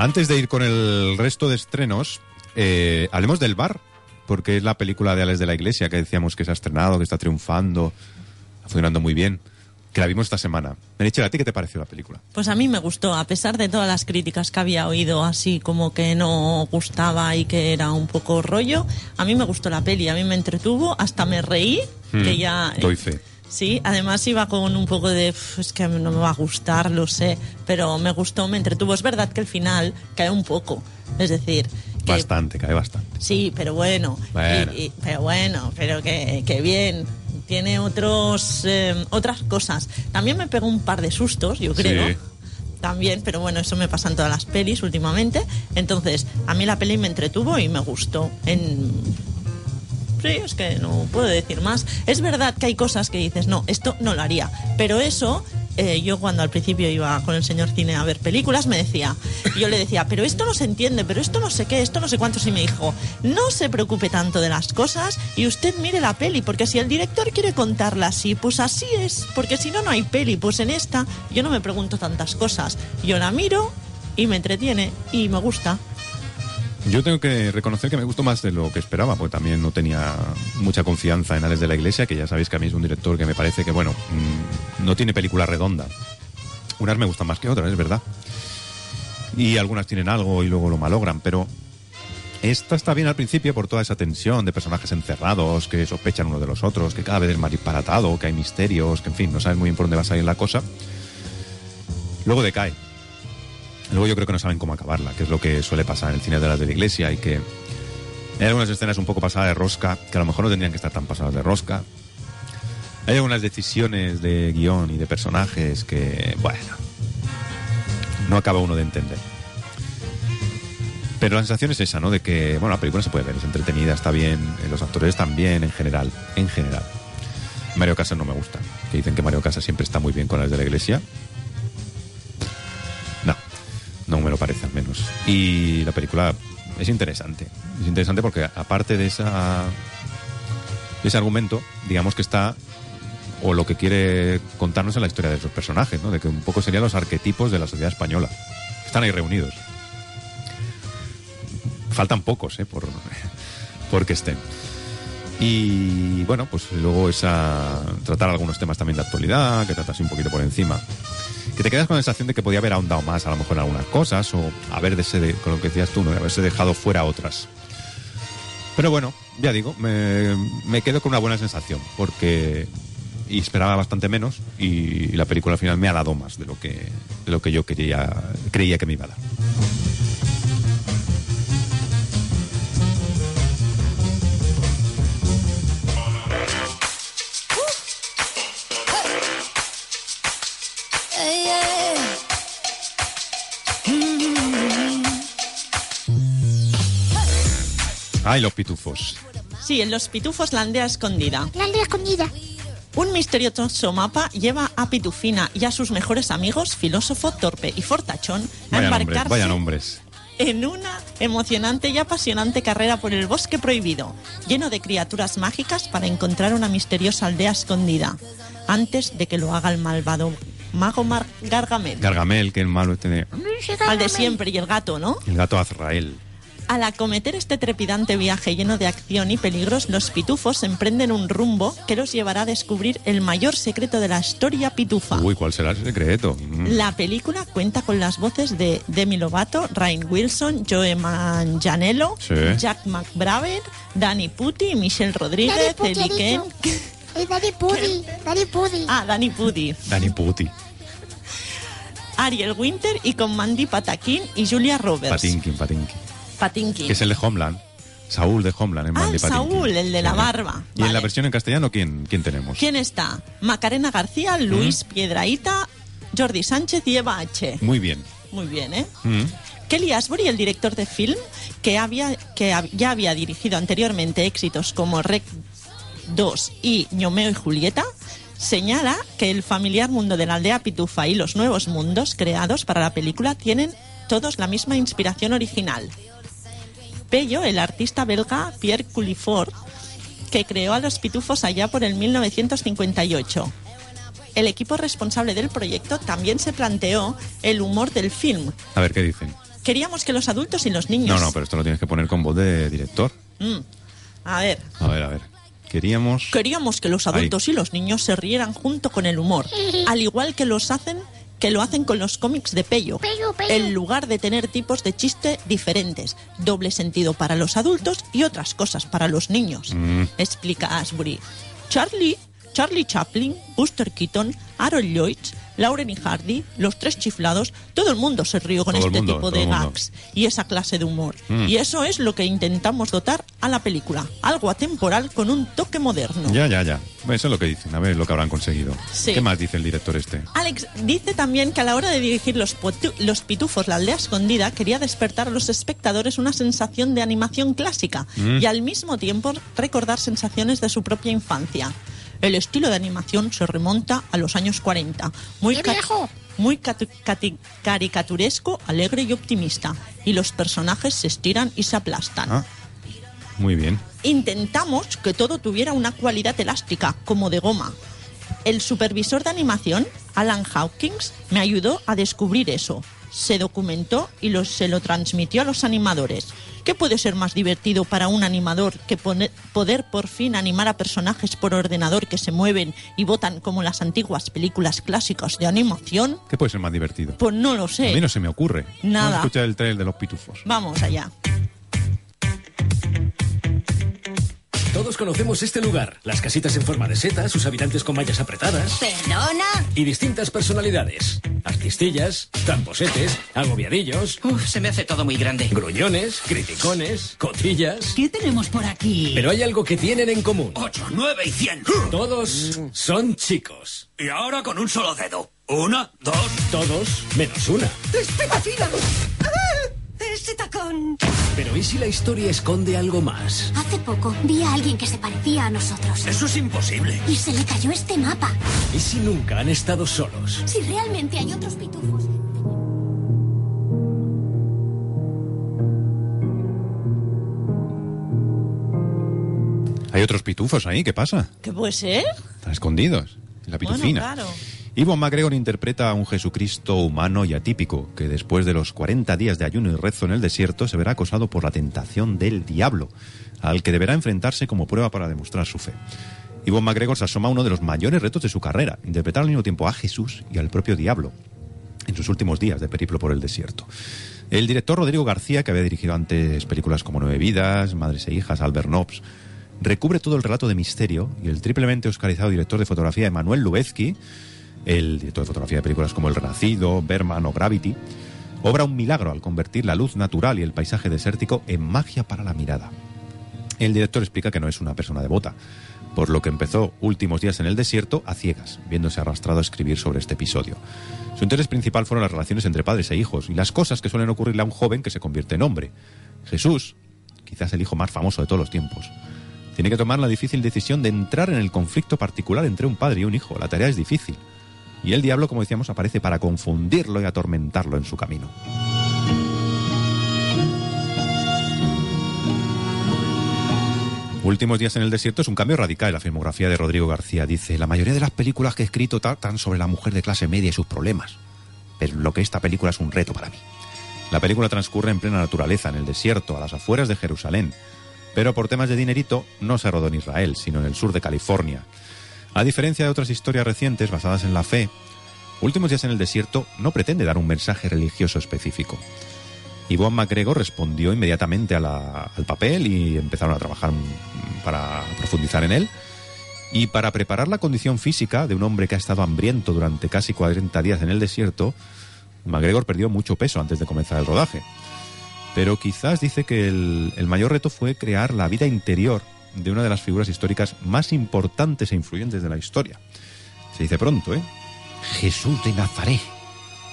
[SPEAKER 19] Antes de ir con el resto de estrenos, eh, hablemos del bar, porque es la película de Alex de la Iglesia que decíamos que se ha estrenado, que está triunfando, funcionando muy bien, que la vimos esta semana. Merichel, ¿a ti qué te pareció la película?
[SPEAKER 20] Pues a mí me gustó, a pesar de todas las críticas que había oído, así como que no gustaba y que era un poco rollo, a mí me gustó la peli, a mí me entretuvo, hasta me reí, que
[SPEAKER 19] Hmm,
[SPEAKER 20] ya...
[SPEAKER 19] Doy fe.
[SPEAKER 20] Sí, además iba con un poco de, "Uf, es que no me va a gustar, lo sé, pero me gustó, me entretuvo. Es verdad que el final cae un poco, es decir, que
[SPEAKER 19] Bastante, cae bastante.
[SPEAKER 20] sí, pero bueno,
[SPEAKER 19] Bueno.
[SPEAKER 20] y- y- pero bueno, pero que, que bien. Tiene otros eh, otras cosas. También me pegó un par de sustos, yo creo.
[SPEAKER 19] Sí.
[SPEAKER 20] También, pero bueno, eso me pasa en todas las pelis últimamente. Entonces, a mí la peli me entretuvo y me gustó. En Es que no puedo decir más. Es verdad que hay cosas que dices, no, esto no lo haría. Pero eso, eh, yo cuando al principio iba con el señor cine a ver películas, me decía, yo le decía, pero esto no se entiende, pero esto no sé qué, esto no sé cuántos. Y me dijo, no se preocupe tanto de las cosas y usted mire la peli, porque si el director quiere contarla así, pues así es. Porque si no, no hay peli. Pues en esta, yo no me pregunto tantas cosas. Yo la miro y me entretiene y me gusta.
[SPEAKER 19] Yo tengo que reconocer que me gustó más de lo que esperaba, porque también no tenía mucha confianza en Alex de la Iglesia, que ya sabéis que a mí es un director que me parece que, bueno, mm, no tiene película redonda. Unas me gustan más que otras, es verdad. Y algunas tienen algo y luego lo malogran, pero esta está bien al principio por toda esa tensión de personajes encerrados que sospechan uno de los otros, que cada vez es más disparatado, que hay misterios, que en fin, no sabes muy bien por dónde va a salir la cosa. Luego decae. Luego yo creo que no saben cómo acabarla, que es lo que suele pasar en el cine de las de la iglesia y que hay algunas escenas un poco pasadas de rosca, que a lo mejor no tendrían que estar tan pasadas de rosca. Hay algunas decisiones de guion y de personajes que, bueno, no acaba uno de entender. Pero la sensación es esa, ¿no? De que, bueno, la película se puede ver, es entretenida, está bien, los actores están bien en general, en general. Mario Casas no me gusta, que dicen que Mario Casas siempre está muy bien con las de la iglesia. No, me lo parece al menos. Y la película es interesante. Es interesante porque aparte de esa de ese argumento, digamos que está o lo que quiere contarnos en la historia de esos personajes, ¿no? De que un poco serían los arquetipos de la sociedad española. Están ahí reunidos. Faltan pocos, ¿eh? Por, porque estén. Y bueno, pues luego esa tratar algunos temas también de actualidad, que trata así un poquito por encima. Que te quedas con la sensación de que podía haber ahondado más a lo mejor en algunas cosas o haberse, de, con lo que decías tú, ¿no? haberse dejado fuera otras. Pero bueno, ya digo, me, me quedo con una buena sensación porque y esperaba bastante menos y la película al final me ha dado más de lo que, de lo que yo quería, creía que me iba a dar. Ay, los pitufos.
[SPEAKER 20] Sí, en Los Pitufos, la aldea escondida.
[SPEAKER 11] La aldea escondida.
[SPEAKER 20] Un misterioso mapa lleva a Pitufina y a sus mejores amigos, filósofo, torpe y fortachón, a
[SPEAKER 19] Vaya nombres,
[SPEAKER 20] embarcarse
[SPEAKER 19] vaya nombres.
[SPEAKER 20] en una emocionante y apasionante carrera por el bosque prohibido, lleno de criaturas mágicas para encontrar una misteriosa aldea escondida, antes de que lo haga el malvado mago Mar Gargamel.
[SPEAKER 19] Gargamel, que el malo este de...
[SPEAKER 20] Al de siempre y el gato, ¿no?
[SPEAKER 19] El gato Azrael.
[SPEAKER 20] Al acometer este trepidante viaje lleno de acción y peligros, los pitufos emprenden un rumbo que los llevará a descubrir el mayor secreto de la historia pitufa.
[SPEAKER 19] Uy, ¿cuál será el secreto? Mm.
[SPEAKER 20] La película cuenta con las voces de Demi Lovato, Ryan Wilson, Joe Manganiello,
[SPEAKER 19] Sí.
[SPEAKER 20] Jack McBraven, Danny Putty, Michelle Rodríguez,
[SPEAKER 11] ha
[SPEAKER 20] Ken.
[SPEAKER 11] Es Danny Puddy, Danny Puddy.
[SPEAKER 20] Ah, Danny Putty.
[SPEAKER 19] Danny Putty.
[SPEAKER 20] Ariel Winter y con Mandy Patinkin y Julia Roberts.
[SPEAKER 19] Patinkin, Patinkin.
[SPEAKER 20] Patinkin.
[SPEAKER 19] Que es el de Homeland. Saúl de Homeland en
[SPEAKER 20] Ah,
[SPEAKER 19] Mandy Patinkin.
[SPEAKER 20] Saúl, el de la barba.
[SPEAKER 19] Y en la versión en castellano, ¿quién, quién tenemos?
[SPEAKER 20] ¿Quién está? Macarena García, Luis Piedraíta, Jordi Sánchez y Eva H.
[SPEAKER 19] Muy bien.
[SPEAKER 20] Muy bien, ¿eh?
[SPEAKER 19] Mm.
[SPEAKER 20] Kelly Asbury, el director de film, que, había, que ya había dirigido anteriormente éxitos como Rec 2 y Ñomeo y Julieta, señala que el familiar mundo de la aldea Pitufa y los nuevos mundos creados para la película tienen todos la misma inspiración original. Pello, el artista belga Pierre Cullifort, que creó a los pitufos allá por el 1958. El equipo responsable del proyecto también se planteó el humor del film.
[SPEAKER 19] A ver, ¿qué dicen?
[SPEAKER 20] Queríamos que los adultos y los niños...
[SPEAKER 19] No, no, pero esto lo tienes que poner con voz de director.
[SPEAKER 20] Mm. A ver,
[SPEAKER 19] A ver, a ver. Queríamos...
[SPEAKER 20] queríamos que los adultos y los niños se rieran junto con el humor, al igual que los hacen que lo hacen con los cómics de Pello, en lugar de tener tipos de chiste diferentes, doble sentido para los adultos y otras cosas para los niños,
[SPEAKER 19] Mm.
[SPEAKER 20] explica Asbury. Charlie, Charlie Chaplin, Buster Keaton, Aaron Lloyd, Lauren y Hardy, los tres chiflados, todo el mundo se rió con
[SPEAKER 19] Todo
[SPEAKER 20] este
[SPEAKER 19] mundo,
[SPEAKER 20] tipo de gags y esa clase de humor.
[SPEAKER 19] Mm.
[SPEAKER 20] Y eso es lo que intentamos dotar a la película, algo atemporal con un toque moderno.
[SPEAKER 19] Ya, ya, ya. Eso es lo que dicen. A ver lo que habrán conseguido.
[SPEAKER 20] Sí.
[SPEAKER 19] ¿Qué más dice el director este?
[SPEAKER 20] Alex dice también que a la hora de dirigir los, los pitufos La aldea escondida quería despertar a los espectadores una sensación de animación clásica
[SPEAKER 19] Mm.
[SPEAKER 20] y al mismo tiempo recordar sensaciones de su propia infancia. El estilo de animación se remonta a los años 40, muy, ca- muy caricaturesco, alegre y optimista, y los personajes se estiran y se aplastan.
[SPEAKER 19] Ah, muy bien.
[SPEAKER 20] Intentamos que todo tuviera una cualidad elástica, como de goma. El supervisor de animación, Alan Hawkins, me ayudó a descubrir eso. Se documentó y lo- se lo transmitió a los animadores. ¿Qué puede ser más divertido para un animador que pone- poder por fin animar a personajes por ordenador que se mueven y votan como las antiguas películas clásicas de animación?
[SPEAKER 19] ¿Qué puede ser más divertido?
[SPEAKER 20] Pues no lo
[SPEAKER 19] A mí
[SPEAKER 20] sé.
[SPEAKER 19] no se me ocurre.
[SPEAKER 20] Nada.
[SPEAKER 19] Vamos a escuchar el trailer de los pitufos.
[SPEAKER 20] Vamos allá.
[SPEAKER 3] Todos conocemos este lugar. Las casitas en forma de seta, sus habitantes con mallas apretadas
[SPEAKER 14] ¿Perdona?
[SPEAKER 3] y distintas personalidades. Artistillas, tramposetes, agobiadillos.
[SPEAKER 8] Uf, se me hace todo muy grande.
[SPEAKER 3] Gruñones, criticones, cotillas.
[SPEAKER 14] ¿Qué tenemos por aquí?
[SPEAKER 3] Pero hay algo que tienen en común.
[SPEAKER 8] 8, 9 y 100.
[SPEAKER 3] Todos son chicos.
[SPEAKER 8] Y ahora con un solo dedo. Una, dos.
[SPEAKER 3] Todos menos una.
[SPEAKER 14] ¡Espera, fila! ¡Ah! ¡Ese tacón!
[SPEAKER 3] Pero ¿y si la historia esconde algo más?
[SPEAKER 11] Hace poco vi a alguien que se parecía a nosotros.
[SPEAKER 8] Eso es imposible.
[SPEAKER 11] Y se le cayó este mapa.
[SPEAKER 3] ¿Y si nunca han estado solos?
[SPEAKER 11] Si realmente hay otros pitufos.
[SPEAKER 19] Hay otros pitufos ahí, ¿qué pasa?
[SPEAKER 20] ¿Qué puede ser?
[SPEAKER 19] Están escondidos. En la
[SPEAKER 20] Bueno,
[SPEAKER 19] pitufina.
[SPEAKER 20] claro.
[SPEAKER 19] Ivo McGregor interpreta a un Jesucristo humano y atípico que después de los 40 días de ayuno y rezo en el desierto se verá acosado por la tentación del diablo, al que deberá enfrentarse como prueba para demostrar su fe. Ivo McGregor se asoma a uno de los mayores retos de su carrera, interpretar al mismo tiempo a Jesús y al propio diablo en sus últimos días de periplo por el desierto. El director Rodrigo García, que había dirigido antes películas como Nueve Vidas, Madres e Hijas, Albert Nobbs, recubre todo el relato de misterio y el triplemente oscarizado director de fotografía Emanuel Lubezki, el director de fotografía de películas como El Renacido, Berman o Gravity, obra un milagro al convertir la luz natural y el paisaje desértico en magia para la mirada. El director explica que no es una persona devota, por lo que empezó últimos días en el desierto a ciegas, viéndose arrastrado a escribir sobre este episodio. Su interés principal fueron las relaciones entre padres e hijos y las cosas que suelen ocurrirle a un joven que se convierte en hombre. Jesús, quizás el hijo más famoso de todos los tiempos, tiene que tomar la difícil decisión de entrar en el conflicto particular entre un padre y un hijo. La tarea es difícil. Y el diablo, como decíamos, aparece para confundirlo y atormentarlo en su camino. Últimos días en el desierto es un cambio radical la filmografía de Rodrigo García. Dice, la mayoría de las películas que he escrito tratan sobre la mujer de clase media y sus problemas. Pero lo que esta película es un reto para mí. La película transcurre en plena naturaleza, en el desierto, a las afueras de Jerusalén. Pero por temas de dinerito no se rodó en Israel, sino en el sur de California. A diferencia de otras historias recientes basadas en la fe, Últimos días en el desierto no pretende dar un mensaje religioso específico. Yvonne McGregor respondió inmediatamente a la- al papel y empezaron a trabajar para profundizar en él. Y para preparar la condición física de un hombre que ha estado hambriento durante casi 40 días en el desierto, McGregor perdió mucho peso antes de comenzar el rodaje. Pero quizás dice que el mayor reto fue crear la vida interior de una de las figuras históricas más importantes e influyentes de la historia. Se dice pronto, ¿eh? Jesús de Nazaret,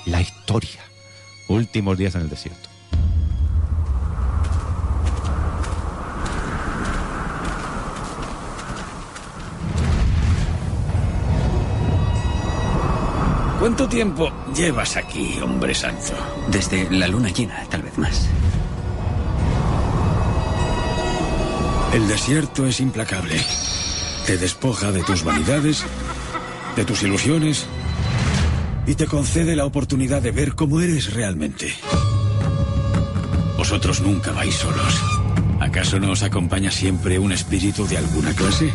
[SPEAKER 19] la historia. Últimos días en el desierto.
[SPEAKER 21] ¿Cuánto tiempo llevas aquí, hombre santo?
[SPEAKER 22] Desde la luna llena, tal vez más.
[SPEAKER 21] El desierto es implacable. Te despoja de tus vanidades, de tus ilusiones y te concede la oportunidad de ver cómo eres realmente. Vosotros nunca vais solos. ¿Acaso no os acompaña siempre un espíritu de alguna clase?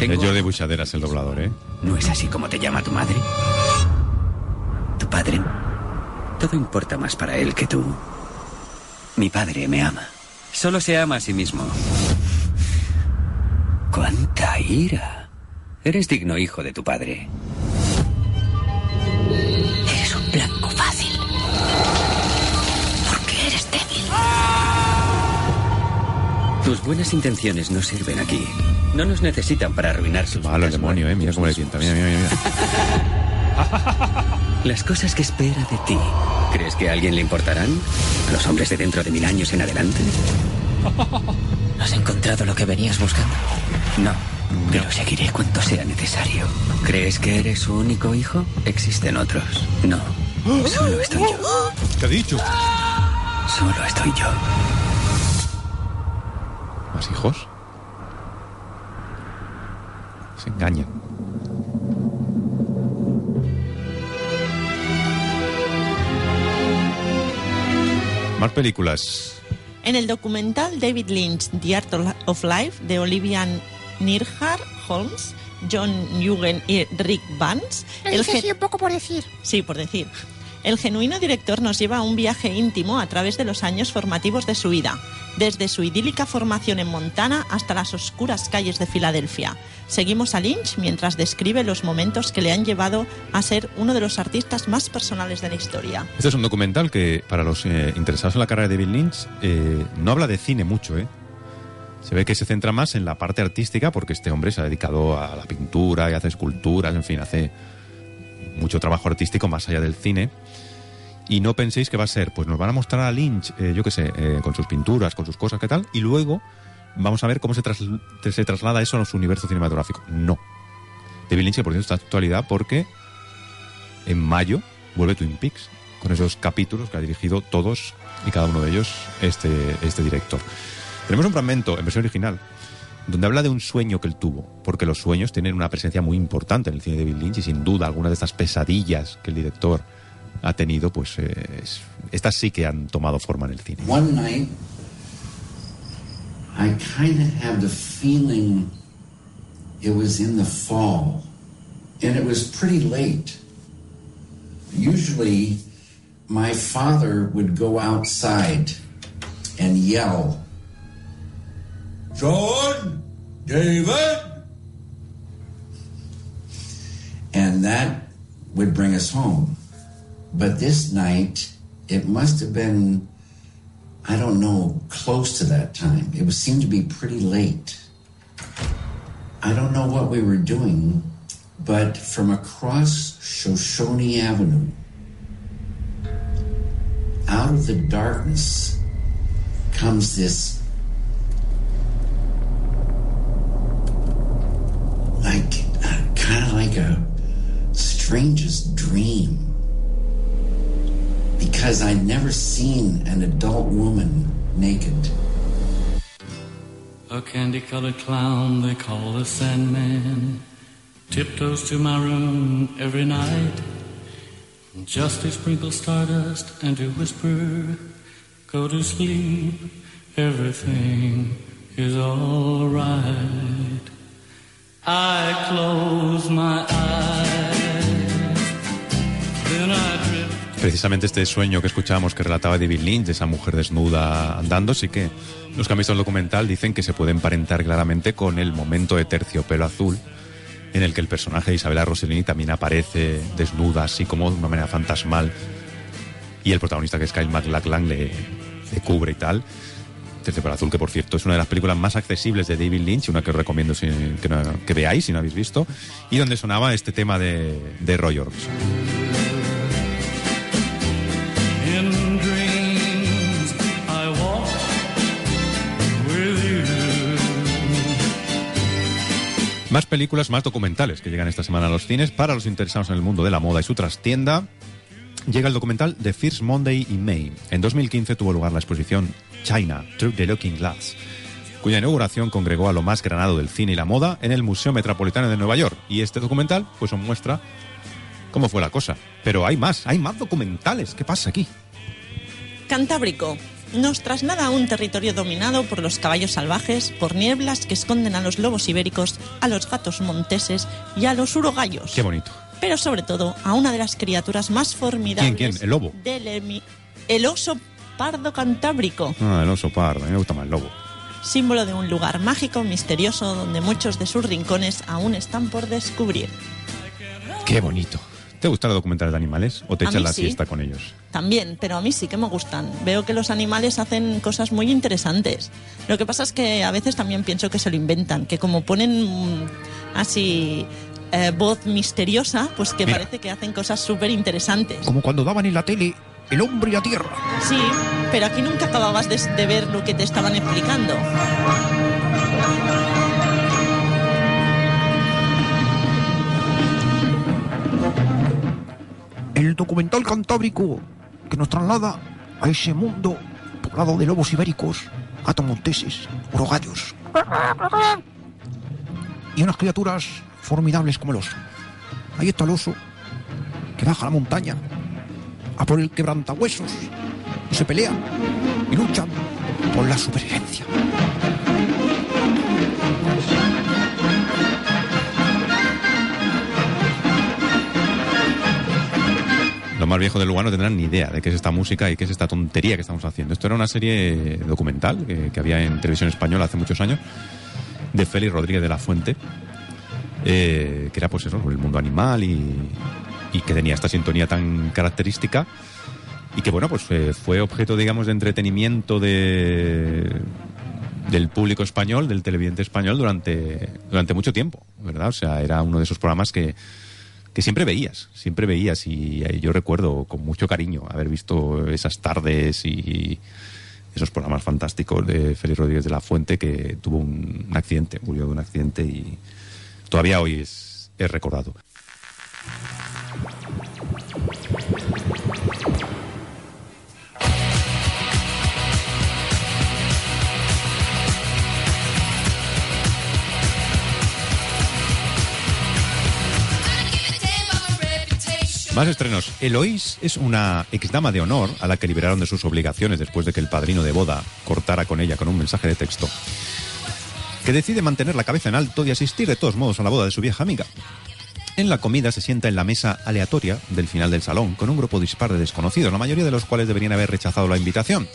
[SPEAKER 19] Es Jordi Buchaderas el doblador, ¿eh?
[SPEAKER 22] ¿No es así como te llama tu madre? ¿Tu padre? Todo importa más para él que tú. Mi padre me ama. Solo se ama a sí mismo. ¡Cuánta ira! Eres digno hijo de tu padre.
[SPEAKER 23] Eres un blanco fácil. Porque eres débil.
[SPEAKER 22] Tus buenas intenciones no sirven aquí. No nos necesitan para arruinar sus
[SPEAKER 19] Malo demonio, ¿eh? Mira cómo le tienta. Mira, mira, mira.
[SPEAKER 22] Las cosas que espera de ti. ¿Crees que a alguien le importarán? ¿A los hombres de dentro de mil años en adelante?
[SPEAKER 24] ¿Has encontrado lo que venías buscando?
[SPEAKER 22] No, pero seguiré cuanto sea necesario. ¿Crees que eres su único hijo? Existen otros. No, solo estoy yo.
[SPEAKER 19] ¿Qué ha dicho?
[SPEAKER 22] Solo estoy yo.
[SPEAKER 19] ¿Más hijos? Se engañan. Más películas.
[SPEAKER 20] En el documental David Lynch, The Art of Life, de Olivia Nirhart Holmes, John Newgen y Rick Vance, el
[SPEAKER 11] dice
[SPEAKER 20] ge-
[SPEAKER 11] así un poco por decir.
[SPEAKER 20] Sí, por decir. El genuino director nos lleva a un viaje íntimo a través de los años formativos de su vida, desde su idílica formación en Montana hasta las oscuras calles de Filadelfia. Seguimos a Lynch mientras describe los momentos que le han llevado a ser uno de los artistas más personales de la historia.
[SPEAKER 19] Este es un documental que, para los eh, interesados en la carrera de David Lynch, eh, no habla de cine mucho, ¿eh? Se ve que se centra más en la parte artística porque este hombre se ha dedicado a la pintura y hace esculturas, en fin, hace mucho trabajo artístico más allá del cine. Y no penséis que va a ser, pues nos van a mostrar a Lynch, eh, yo qué sé, eh, con sus pinturas, con sus cosas, qué tal, y luego vamos a ver cómo se, tras- se traslada eso a su universo cinematográfico. No. David Lynch, por cierto está en actualidad porque en mayo vuelve Twin Peaks, con esos capítulos que ha dirigido todos y cada uno de ellos este, este director. Tenemos un fragmento en versión original donde habla de un sueño que él tuvo, porque los sueños tienen una presencia muy importante en el cine de David Lynch y sin duda algunas de estas pesadillas que el director ha tenido, pues eh, es- estas sí que han tomado forma en el cine.
[SPEAKER 25] One night, I kind of had the feeling it was in the fall, and it was pretty late. Usually, my father would go outside and yell, John, David, and that would bring us home. But this night, it must have been, I don't know, close to that time. It was, seemed to be pretty late. I don't know what we were doing, but from across Shoshone Avenue, out of the darkness, comes this like uh, kind of like a strangest dream because I'd never seen an adult woman naked.
[SPEAKER 26] A candy colored clown they call the Sandman tiptoes to my room every night. Just to sprinkle stardust and to whisper, go to sleep, everything is alright. I close my eyes, then I.
[SPEAKER 19] Precisamente este sueño que escuchábamos que relataba David Lynch, de esa mujer desnuda andando, sí que los que han visto el documental dicen que se puede emparentar claramente con el momento de terciopelo azul, en el que el personaje de Isabella Rossellini también aparece desnuda, así como de una manera fantasmal, y el protagonista que es Kyle MacLachlan le, cubre y tal. Terciopelo azul, que por cierto es una de las películas más accesibles de David Lynch, una que os recomiendo que, que veáis si no habéis visto, y donde sonaba este tema de, de Roy Orbison. Más películas, más documentales que llegan esta semana a los cines para los interesados en el mundo de la moda y su trastienda. Llega el documental The First Monday in May. En 2015 tuvo lugar la exposición China Through the Looking Glass, cuya inauguración congregó a lo más granado del cine y la moda en el Museo Metropolitano de Nueva York. Y este documental, pues os muestra cómo fue la cosa. Pero hay más, hay más documentales. ¿Qué pasa aquí?
[SPEAKER 20] Cantábrico. Nos traslada a un territorio dominado por los caballos salvajes, por nieblas que esconden a los lobos ibéricos, a los gatos monteses y a los urogallos.
[SPEAKER 19] Qué bonito.
[SPEAKER 20] Pero sobre todo a una de las criaturas más formidables
[SPEAKER 19] ¿Quién, quién? ¿El lobo?
[SPEAKER 20] del el oso pardo cantábrico,
[SPEAKER 19] Ah, el oso pardo. A mí me gusta más el lobo.
[SPEAKER 20] símbolo de un lugar mágico, misterioso, donde muchos de sus rincones aún están por descubrir.
[SPEAKER 19] Qué bonito. ¿Te gustan los documentales de animales o te
[SPEAKER 20] A
[SPEAKER 19] echas la
[SPEAKER 20] sí.
[SPEAKER 19] siesta con ellos?
[SPEAKER 20] También, pero a mí sí que me gustan. Veo que los animales hacen cosas muy interesantes. Lo que pasa es que a veces también pienso que se lo inventan, que como ponen mm, así eh, voz misteriosa, pues que
[SPEAKER 2] Mira.
[SPEAKER 20] parece que hacen cosas súper interesantes.
[SPEAKER 2] Como cuando daban en la tele El hombre y la tierra.
[SPEAKER 20] Sí, pero aquí nunca acababas de, de ver lo que te estaban explicando.
[SPEAKER 2] El documental cantábrico que nos traslada a ese mundo poblado de lobos ibéricos, atomonteses, urogallos. Y unas criaturas formidables como el oso. Ahí está el oso que baja la montaña a por el quebrantahuesos. Y se pelean y luchan por la supervivencia.
[SPEAKER 19] Los más viejos del lugar no tendrán ni idea de qué es esta música y qué es esta tontería que estamos haciendo. Esto era una serie documental que, había en televisión española hace muchos años de Félix Rodríguez de la Fuente, eh, que era pues eso, sobre el mundo animal y, y que tenía esta sintonía tan característica y que bueno, pues eh, fue objeto, digamos, de entretenimiento de del público español, del televidente español durante, durante mucho tiempo, ¿verdad? O sea, era uno de esos programas que, que siempre veías, siempre veías y eh, yo recuerdo con mucho cariño haber visto esas tardes y esos programas fantásticos de Félix Rodríguez de la Fuente que tuvo un, accidente, murió de un accidente y todavía hoy es, es recordado. Más estrenos. Eloís es una exdama de honor a la que liberaron de sus obligaciones después de que el padrino de boda cortara con ella con un mensaje de texto. Que decide mantener la cabeza en alto y asistir de todos modos a la boda de su vieja amiga. En la comida se sienta en la mesa aleatoria del final del salón con un grupo dispar de desconocidos, la mayoría de los cuales deberían haber rechazado la invitación.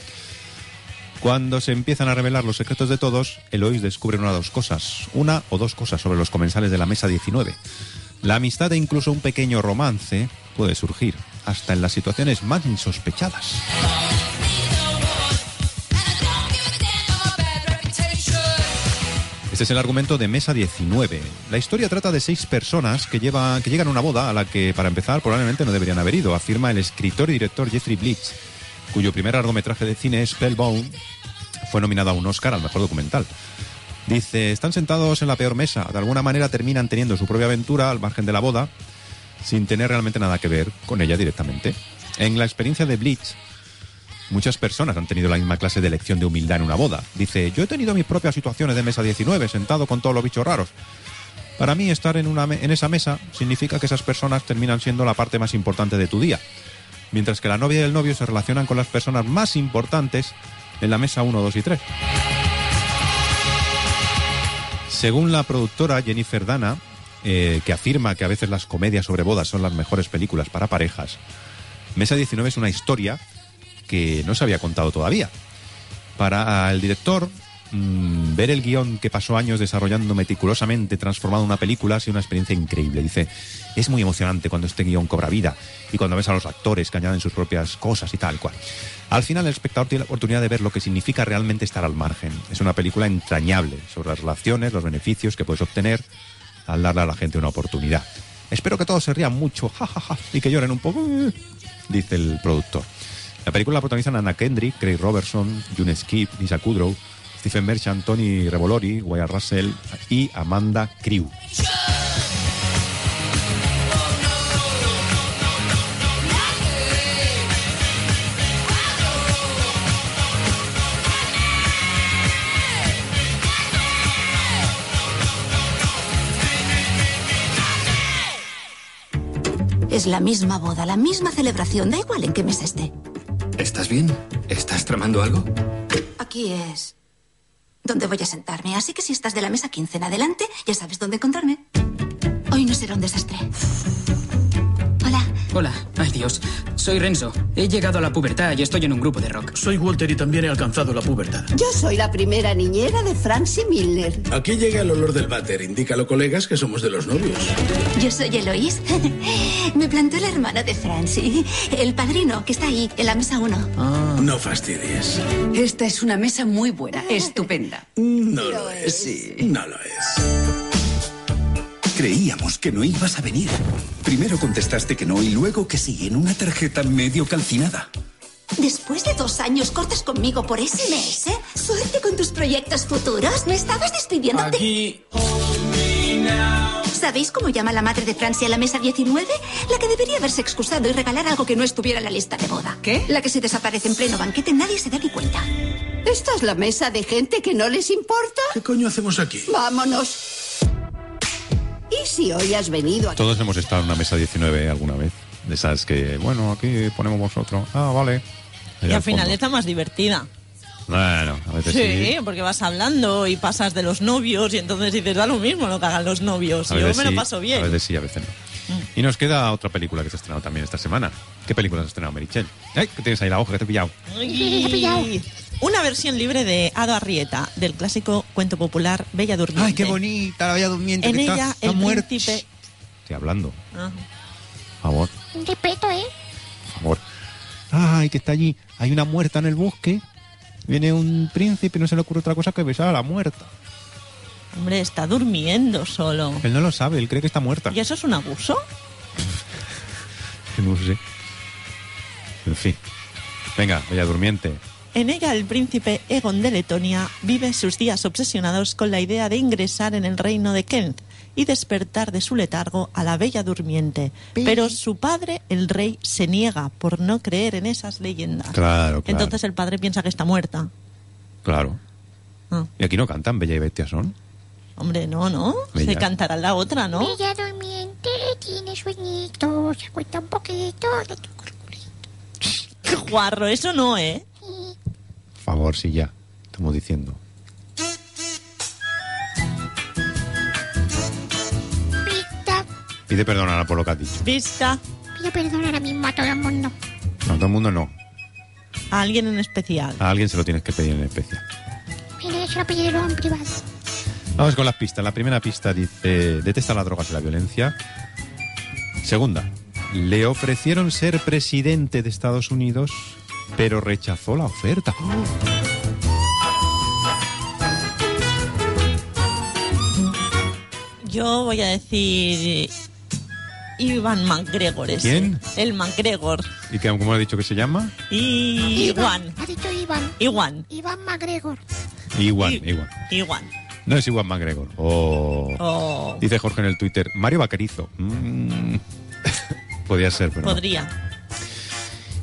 [SPEAKER 19] Cuando se empiezan a revelar los secretos de todos, Eloís descubre una o dos cosas, una o dos cosas sobre los comensales de la mesa 19. La amistad e incluso un pequeño romance puede surgir, hasta en las situaciones más insospechadas. Este es el argumento de Mesa 19. La historia trata de seis personas que, lleva- que llegan a una boda a la que, para empezar, probablemente no deberían haber ido, afirma el escritor y director Jeffrey Blitz, cuyo primer largometraje de cine, Spellbound, fue nominado a un Oscar al mejor documental. Dice, están sentados en la peor mesa, de alguna manera terminan teniendo su propia aventura al margen de la boda, sin tener realmente nada que ver con ella directamente. En la experiencia de Blitz, muchas personas han tenido la misma clase de lección de humildad en una boda. Dice, yo he tenido mis propias situaciones de mesa 19, sentado con todos los bichos raros. Para mí estar en, una, en esa mesa significa que esas personas terminan siendo la parte más importante de tu día, mientras que la novia y el novio se relacionan con las personas más importantes en la mesa 1, 2 y 3. Según la productora Jennifer Dana, eh, que afirma que a veces las comedias sobre bodas son las mejores películas para parejas, Mesa 19 es una historia que no se había contado todavía. Para el director, mm, ver el guion que pasó años desarrollando meticulosamente, transformado en una película, ha sido una experiencia increíble. Dice, es muy emocionante cuando este guion cobra vida y cuando ves a los actores que añaden sus propias cosas y tal cual. Al final el espectador tiene la oportunidad de ver lo que significa realmente estar al margen. Es una película entrañable sobre las relaciones, los beneficios que puedes obtener al darle a la gente una oportunidad. Espero que todos se rían mucho, y que lloren un poco, eh, dice el productor. La película la protagonizan Anna Kendrick, Craig Robertson, June Skip, Lisa Kudrow, Stephen Merchant, Tony Revolori, Wyatt Russell y Amanda Crew.
[SPEAKER 23] Es la misma boda, la misma celebración, da igual en qué mes esté.
[SPEAKER 27] ¿Estás bien? ¿Estás tramando algo?
[SPEAKER 23] Aquí es donde voy a sentarme, así que si estás de la mesa 15 en adelante, ya sabes dónde encontrarme. Hoy no será un desastre. Hola.
[SPEAKER 28] Ay Dios. Soy Renzo. He llegado a la pubertad y estoy en un grupo de rock.
[SPEAKER 29] Soy Walter y también he alcanzado la pubertad.
[SPEAKER 30] Yo soy la primera niñera de Francie Miller.
[SPEAKER 7] Aquí llega el olor del váter. Indícalo, colegas, que somos de los novios.
[SPEAKER 23] Yo soy Eloís. Me plantó la hermana de Francie. El padrino, que está ahí, en la mesa 1.
[SPEAKER 7] No fastidies.
[SPEAKER 30] Esta es una mesa muy buena, estupenda.
[SPEAKER 7] No lo es. No lo es.
[SPEAKER 21] Creíamos que no ibas a venir. Primero contestaste que no y luego que sí, en una tarjeta medio calcinada.
[SPEAKER 23] Después de dos años cortas conmigo por SMS, suerte con tus proyectos futuros. ¿Me estabas despidiendo
[SPEAKER 27] Aquí.
[SPEAKER 23] ¿Sabéis cómo llama la madre de Francia a la mesa 19? La que debería haberse excusado y regalar algo que no estuviera en la lista de boda. ¿Qué? La que se desaparece en pleno banquete, nadie se da ni cuenta.
[SPEAKER 30] ¿Esta es la mesa de gente que no les importa?
[SPEAKER 7] ¿Qué coño hacemos aquí?
[SPEAKER 30] Vámonos. ¿Y si hoy has venido aquí?
[SPEAKER 19] Todos hemos estado en una mesa 19 alguna vez. De esas que, bueno, aquí ponemos vosotros. Ah, vale.
[SPEAKER 20] Y al
[SPEAKER 19] al
[SPEAKER 20] final
[SPEAKER 19] fondo.
[SPEAKER 20] está más divertida.
[SPEAKER 19] Bueno, a veces
[SPEAKER 20] Sí,
[SPEAKER 19] sí.
[SPEAKER 20] porque vas hablando y pasas de los novios y entonces dices, da lo mismo lo que hagan los novios.
[SPEAKER 19] A
[SPEAKER 20] Yo
[SPEAKER 19] veces
[SPEAKER 20] me lo
[SPEAKER 19] sí,
[SPEAKER 20] paso
[SPEAKER 19] A
[SPEAKER 20] bien.
[SPEAKER 19] veces sí, a veces no. Y nos queda otra película que se ha estrenado también esta semana. ¿Qué película has estrenado, Merichel? ¡Ay, que tienes ahí la hoja que te he pillado!
[SPEAKER 20] Ay, Una versión libre de Ado Arrieta, del clásico cuento popular Bella Durmiente.
[SPEAKER 19] ¡Ay, qué bonita la Bella Durmiente!
[SPEAKER 20] En
[SPEAKER 19] que
[SPEAKER 20] ella,
[SPEAKER 19] está
[SPEAKER 20] el
[SPEAKER 19] muerta.
[SPEAKER 20] príncipe...
[SPEAKER 19] Estoy hablando,
[SPEAKER 20] Ajá.
[SPEAKER 19] por favor,
[SPEAKER 11] Un respeto, ¿eh?
[SPEAKER 19] por favor. ¡Ay, que está allí! Hay una muerta en el bosque. Viene un príncipe y no se le ocurre otra cosa que besar a la muerta.
[SPEAKER 20] Hombre, está durmiendo solo.
[SPEAKER 19] Él no lo sabe, él cree que está muerta.
[SPEAKER 20] ¿Y eso es un abuso?
[SPEAKER 19] No sé. En fin. Venga, Bella Durmiente.
[SPEAKER 20] En ella el príncipe Egon de Letonia vive sus días obsesionados con la idea de ingresar en el reino de Kent y despertar de su letargo a la bella durmiente. Pero su padre, el rey, se niega por no creer en esas leyendas.
[SPEAKER 19] Claro, claro.
[SPEAKER 20] Entonces el padre piensa que está muerta.
[SPEAKER 19] Claro.
[SPEAKER 20] Ah.
[SPEAKER 19] Y aquí no cantan Bella y Bestia son.
[SPEAKER 20] Hombre, no, ¿no?
[SPEAKER 19] Bella.
[SPEAKER 20] Se cantará la otra, ¿no?
[SPEAKER 11] Bella durmiente, tiene sueñitos, se acuesta un poquito. el
[SPEAKER 20] Qué guarro, eso no, ¿eh?
[SPEAKER 19] Por favor, sí, ya. Estamos diciendo.
[SPEAKER 11] Pita,
[SPEAKER 19] Pide perdón ahora por lo que has dicho.
[SPEAKER 20] Vista
[SPEAKER 11] pido perdón ahora mismo a todo el mundo.
[SPEAKER 19] No, a todo el mundo no.
[SPEAKER 20] a alguien en especial.
[SPEAKER 19] A alguien se lo tienes que pedir en especial.
[SPEAKER 11] Mire, yo lo pedí en privado.
[SPEAKER 19] Vamos con las pistas. La primera pista dice, detesta las drogas y la violencia. Segunda, le ofrecieron ser presidente de Estados Unidos, pero rechazó la oferta.
[SPEAKER 20] Yo voy a decir Ivan McGregor. ese.
[SPEAKER 19] ¿Quién?
[SPEAKER 20] El McGregor.
[SPEAKER 19] ¿Y que, cómo ha dicho que se llama?
[SPEAKER 20] Iwan.
[SPEAKER 11] Ha dicho Iván.
[SPEAKER 20] Iwan.
[SPEAKER 11] Iván McGregor.
[SPEAKER 19] Igual, igual.
[SPEAKER 20] Iwan.
[SPEAKER 19] No es igual McGregor. Oh.
[SPEAKER 20] Oh.
[SPEAKER 19] Dice Jorge en el Twitter, Mario Vaquerizo. Mm. Podría ser, pero no.
[SPEAKER 20] Podría.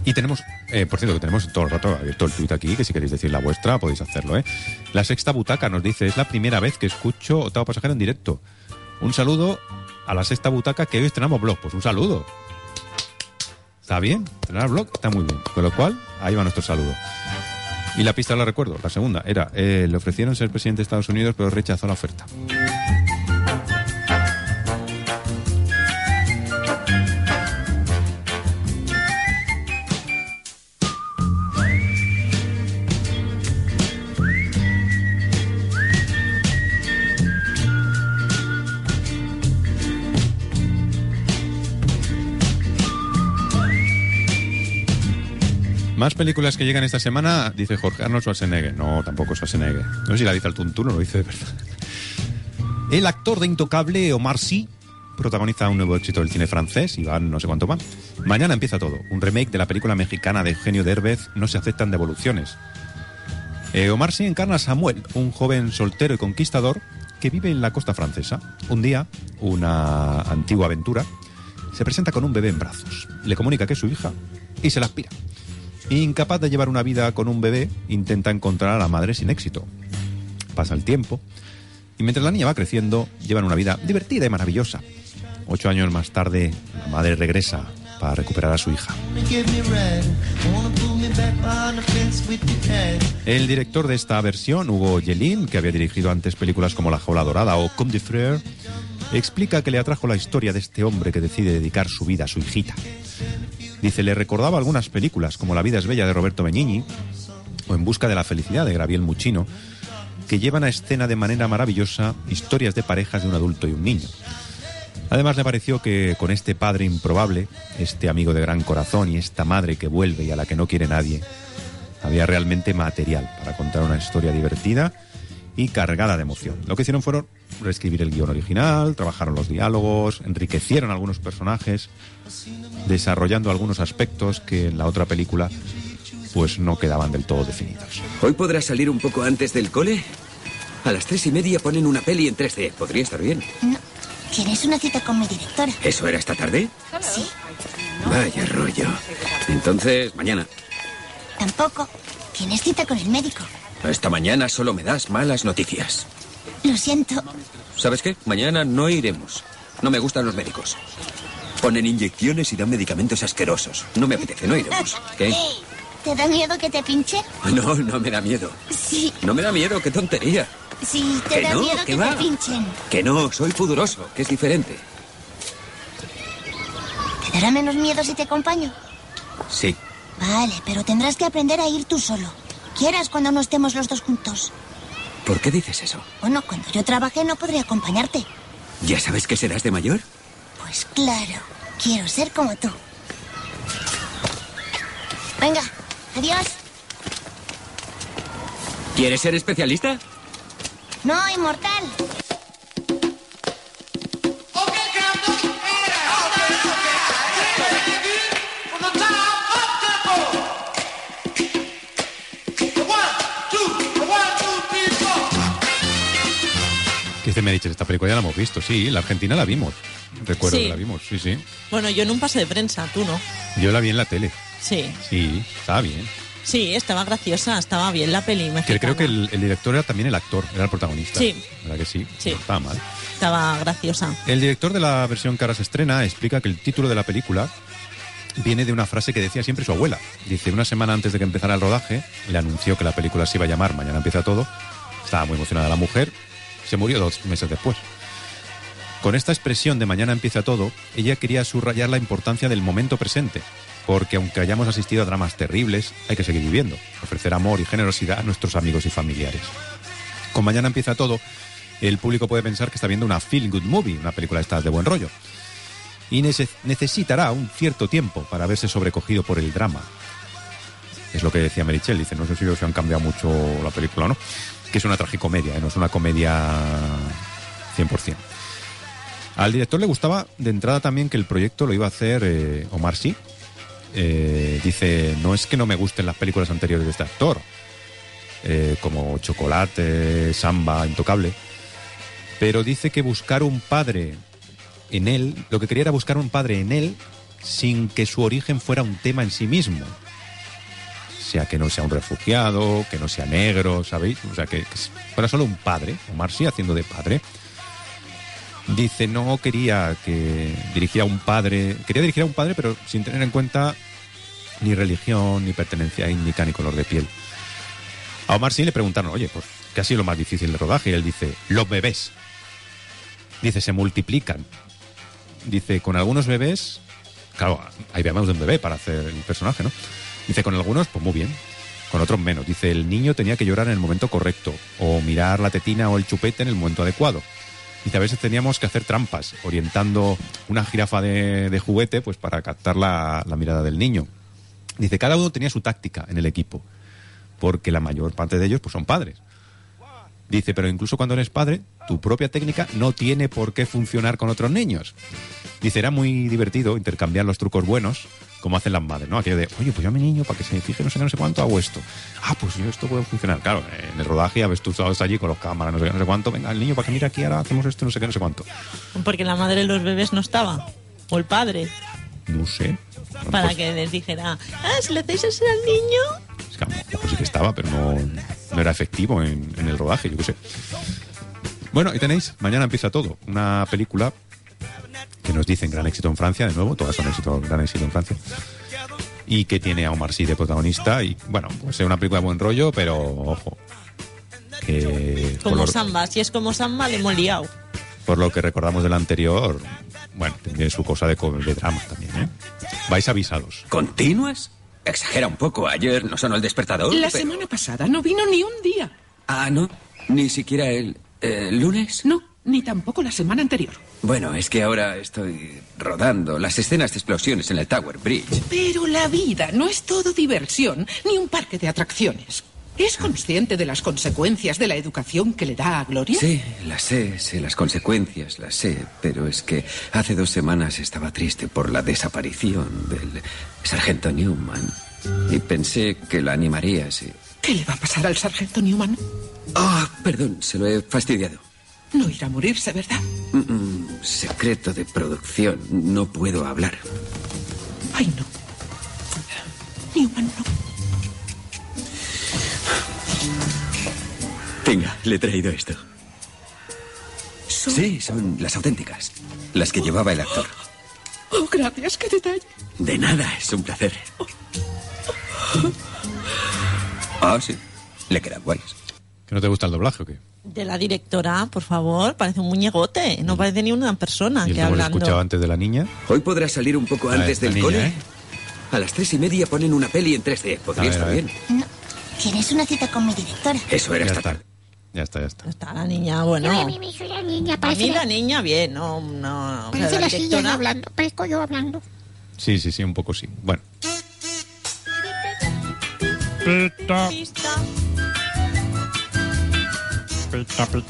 [SPEAKER 19] Y tenemos, eh, por cierto, que tenemos todo el rato abierto el tuit aquí, que si queréis decir la vuestra, podéis hacerlo, ¿eh? La sexta butaca nos dice, es la primera vez que escucho Octavo Pasajero en directo. Un saludo a la sexta butaca que hoy estrenamos blog. Pues un saludo. Está bien, estrenar blog está muy bien. Con lo cual, ahí va nuestro saludo. Y la pista la recuerdo, la segunda, era, eh, le ofrecieron ser presidente de Estados Unidos, pero rechazó la oferta. Películas que llegan esta semana, dice Jorge Arnold Schwarzenegger. No, tampoco Schwarzenegger. No sé si la dice al tuntuno, lo dice de verdad. El actor de Intocable, Omar Sy, protagoniza un nuevo éxito del cine francés y van no sé cuánto más. Mañana empieza todo. Un remake de la película mexicana de Eugenio Derbez, No se aceptan devoluciones. Eh, Omar Sy encarna a Samuel, un joven soltero y conquistador que vive en la costa francesa. Un día, una antigua aventura, se presenta con un bebé en brazos. Le comunica que es su hija y se la aspira. Incapaz de llevar una vida con un bebé, intenta encontrar a la madre sin éxito. Pasa el tiempo y mientras la niña va creciendo, llevan una vida divertida y maravillosa. Ocho años más tarde, la madre regresa para recuperar a su hija. El director de esta versión, Hugo Yelin, que había dirigido antes películas como La Jaula Dorada o Comme des Frères, explica que le atrajo la historia de este hombre que decide dedicar su vida a su hijita. Dice, le recordaba algunas películas como La vida es bella de Roberto Benigni o En busca de la felicidad de Gabriel Muchino, que llevan a escena de manera maravillosa historias de parejas de un adulto y un niño. Además le pareció que con este padre improbable, este amigo de gran corazón y esta madre que vuelve y a la que no quiere nadie, había realmente material para contar una historia divertida y cargada de emoción. Lo que hicieron fueron reescribir el guion original, trabajaron los diálogos, enriquecieron algunos personajes, desarrollando algunos aspectos que en la otra película pues no quedaban del todo definidos.
[SPEAKER 22] ¿Hoy podrás salir un poco antes del cole? A las tres y media ponen una peli en 3D. Podría estar bien.
[SPEAKER 11] No. Tienes una cita con mi directora.
[SPEAKER 22] ¿Eso era esta tarde?
[SPEAKER 11] Sí.
[SPEAKER 22] Vaya rollo. Entonces, mañana.
[SPEAKER 11] Tampoco. Tienes cita con el médico.
[SPEAKER 22] Esta mañana solo me das malas noticias.
[SPEAKER 11] Lo siento.
[SPEAKER 22] ¿Sabes qué? Mañana no iremos. No me gustan los médicos. Ponen inyecciones y dan medicamentos asquerosos. No me apetece, no iremos. ¿Qué?
[SPEAKER 11] ¿Te da miedo que te pinche?
[SPEAKER 22] No, no me da miedo.
[SPEAKER 11] Sí.
[SPEAKER 22] No me da miedo, qué tontería.
[SPEAKER 11] Sí, te
[SPEAKER 22] ¿Que
[SPEAKER 11] da
[SPEAKER 22] no?
[SPEAKER 11] miedo
[SPEAKER 22] ¿Qué
[SPEAKER 11] que
[SPEAKER 22] va?
[SPEAKER 11] te pinchen.
[SPEAKER 22] Que no, soy pudoroso, que es diferente.
[SPEAKER 11] ¿Te dará menos miedo si te acompaño?
[SPEAKER 22] Sí.
[SPEAKER 11] Vale, pero tendrás que aprender a ir tú solo. Quieras cuando no estemos los dos juntos.
[SPEAKER 22] ¿Por qué dices eso?
[SPEAKER 11] Bueno, cuando yo trabajé no podré acompañarte.
[SPEAKER 22] ¿Ya sabes que serás de mayor?
[SPEAKER 11] Pues claro, quiero ser como tú. Venga, adiós.
[SPEAKER 22] ¿Quieres ser especialista?
[SPEAKER 11] No, inmortal.
[SPEAKER 19] ¿Qué dice Meriches? Esta película ya la hemos visto, sí. La Argentina la vimos. Recuerdo
[SPEAKER 20] Sí.
[SPEAKER 19] que la vimos, sí, sí.
[SPEAKER 20] Bueno, yo en un pase de prensa, tú no.
[SPEAKER 19] Yo la vi en la tele.
[SPEAKER 20] Sí,
[SPEAKER 19] Sí, estaba bien.
[SPEAKER 20] sí, estaba graciosa, estaba bien la peli
[SPEAKER 19] Que creo que el, el director era también el actor, era el protagonista.
[SPEAKER 20] Sí.
[SPEAKER 19] ¿Verdad que sí?
[SPEAKER 20] Sí.
[SPEAKER 19] No estaba mal.
[SPEAKER 20] Estaba graciosa.
[SPEAKER 19] El director de la versión que ahora se estrena explica que el título de la película viene de una frase que decía siempre su abuela. Dice, una semana antes de que empezara el rodaje, le anunció que la película se iba a llamar Mañana empieza todo. Estaba muy emocionada la mujer. Se murió dos meses después. Con esta expresión de Mañana empieza todo, ella quería subrayar la importancia del momento presente. Porque aunque hayamos asistido a dramas terribles, hay que seguir viviendo, ofrecer amor y generosidad a nuestros amigos y familiares. Con Mañana empieza todo, el público puede pensar que está viendo una feel good movie, una película de de buen rollo. Y nece- necesitará un cierto tiempo para verse sobrecogido por el drama. Es lo que decía Merichel, dice, no sé si han cambiado mucho la película o no, que es una tragicomedia, ¿eh? no es una comedia 100%. Al director le gustaba de entrada también que el proyecto lo iba a hacer eh, Omar Sy. Eh, dice, no es que no me gusten las películas anteriores de este actor, eh, como Chocolate, Samba, Intocable, pero dice que buscar un padre en él, lo que quería era buscar un padre en él sin que su origen fuera un tema en sí mismo. Sea, que no sea un refugiado, que no sea negro, ¿sabéis? O sea, que, que fuera solo un padre, Omar Sy haciendo de padre. Dice, no quería que dirigiera a un padre, quería dirigir a un padre, pero sin tener en cuenta ni religión, ni pertenencia étnica, ni color de piel. A Omar sí le preguntaron, oye, pues, ¿qué ha sido lo más difícil de rodaje? Y él dice, los bebés. Dice, se multiplican. Dice, con algunos bebés, claro, hay más de un bebé para hacer el personaje, ¿no? Dice, con algunos, pues muy bien, con otros menos. Dice, el niño tenía que llorar en el momento correcto, o mirar la tetina o el chupete en el momento adecuado. Dice, a veces teníamos que hacer trampas, orientando una jirafa de, juguete, pues para captar la, la mirada del niño. Dice, cada uno tenía su táctica en el equipo, porque la mayor parte de ellos pues son padres. Dice, pero incluso cuando eres padre, tu propia técnica no tiene por qué funcionar con otros niños. Dice, era muy divertido intercambiar los trucos buenos, como hacen las madres, ¿no? Aquello de, oye, pues yo a mi niño, para que se fije no sé qué, no sé cuánto, hago esto. Ah, pues yo esto puede funcionar. Claro, en el rodaje, a veces tú estabas allí con los cámaras, no sé qué, no sé cuánto, venga, el niño, para que mire aquí, ahora hacemos esto, no sé qué, no sé cuánto.
[SPEAKER 20] Porque la madre de los bebés no estaba. O el padre.
[SPEAKER 19] No sé. Bueno,
[SPEAKER 20] Para
[SPEAKER 19] pues,
[SPEAKER 20] que les dijera, ah, si le hacéis eso al niño.
[SPEAKER 19] es que a lo mejor sí que estaba, pero no, no era efectivo en, en el rodaje, yo qué sé. Bueno, y tenéis, mañana empieza todo. Una película que nos dicen gran éxito en Francia, de nuevo, todas son éxito, gran éxito en Francia. Y que tiene a Omar Sy de protagonista. Y bueno, pues es una película de buen rollo, pero ojo. Que
[SPEAKER 20] Como
[SPEAKER 19] lo,
[SPEAKER 20] Samba. Si es como Samba, le hemos liado.
[SPEAKER 19] por lo que recordamos del anterior, bueno, tiene su cosa de, drama también, ¿eh? Vais avisados.
[SPEAKER 22] ¿Continuas? Exagera un poco. Ayer no sonó el despertador.
[SPEAKER 31] La
[SPEAKER 22] pero-
[SPEAKER 31] semana pasada no vino ni un día.
[SPEAKER 22] Ah, ¿no? Ni siquiera el eh, lunes.
[SPEAKER 31] No, ni tampoco la semana anterior.
[SPEAKER 22] Bueno, es que ahora estoy rodando las escenas de explosiones en el Tower Bridge.
[SPEAKER 31] Pero la vida no es todo diversión ni un parque de atracciones. ¿Es consciente de las consecuencias de la educación que le da a Gloria?
[SPEAKER 22] Sí, las sé, sé las consecuencias, las sé, pero es que hace dos semanas estaba triste por la desaparición del sargento Newman y pensé que la animaría si...
[SPEAKER 31] ¿Qué le va a pasar al sargento Newman?
[SPEAKER 22] Ah, perdón, se lo he fastidiado.
[SPEAKER 31] No irá a morirse, ¿verdad?
[SPEAKER 22] Mm, mm, secreto de producción, no puedo hablar.
[SPEAKER 31] Ay, no. Newman no.
[SPEAKER 22] Venga, le he traído esto. Sí, son las auténticas, las que llevaba el actor.
[SPEAKER 31] Oh, gracias, qué detalle.
[SPEAKER 22] De nada, es un placer. Ah, sí, le quedan guays.
[SPEAKER 19] ¿Que no te gusta el doblaje o qué?
[SPEAKER 20] De la directora, por favor, parece un muñegote. No parece ni una persona
[SPEAKER 19] ¿Y el
[SPEAKER 20] que hablando.
[SPEAKER 19] escuchado antes de la niña?
[SPEAKER 22] Hoy podrás salir un poco antes del cole.
[SPEAKER 19] ¿eh?
[SPEAKER 22] A las tres y media ponen una peli en 3D. Podría estar bien.
[SPEAKER 14] ¿Tienes una cita con mi directora?
[SPEAKER 22] Eso era
[SPEAKER 19] Ya
[SPEAKER 22] esta
[SPEAKER 19] está.
[SPEAKER 22] tarde.
[SPEAKER 19] Ya está, ya está.
[SPEAKER 20] Está la niña, bueno.
[SPEAKER 11] A mí me hizo la niña,
[SPEAKER 20] A
[SPEAKER 11] parece
[SPEAKER 20] mí
[SPEAKER 11] la,
[SPEAKER 20] la niña bien, no, no. no.
[SPEAKER 11] parece
[SPEAKER 20] Pero
[SPEAKER 11] la silla
[SPEAKER 20] directora-
[SPEAKER 11] hablando, parezco yo hablando.
[SPEAKER 19] Sí, sí, sí, un poco sí. Bueno.
[SPEAKER 20] Pista.
[SPEAKER 19] Pita, pita.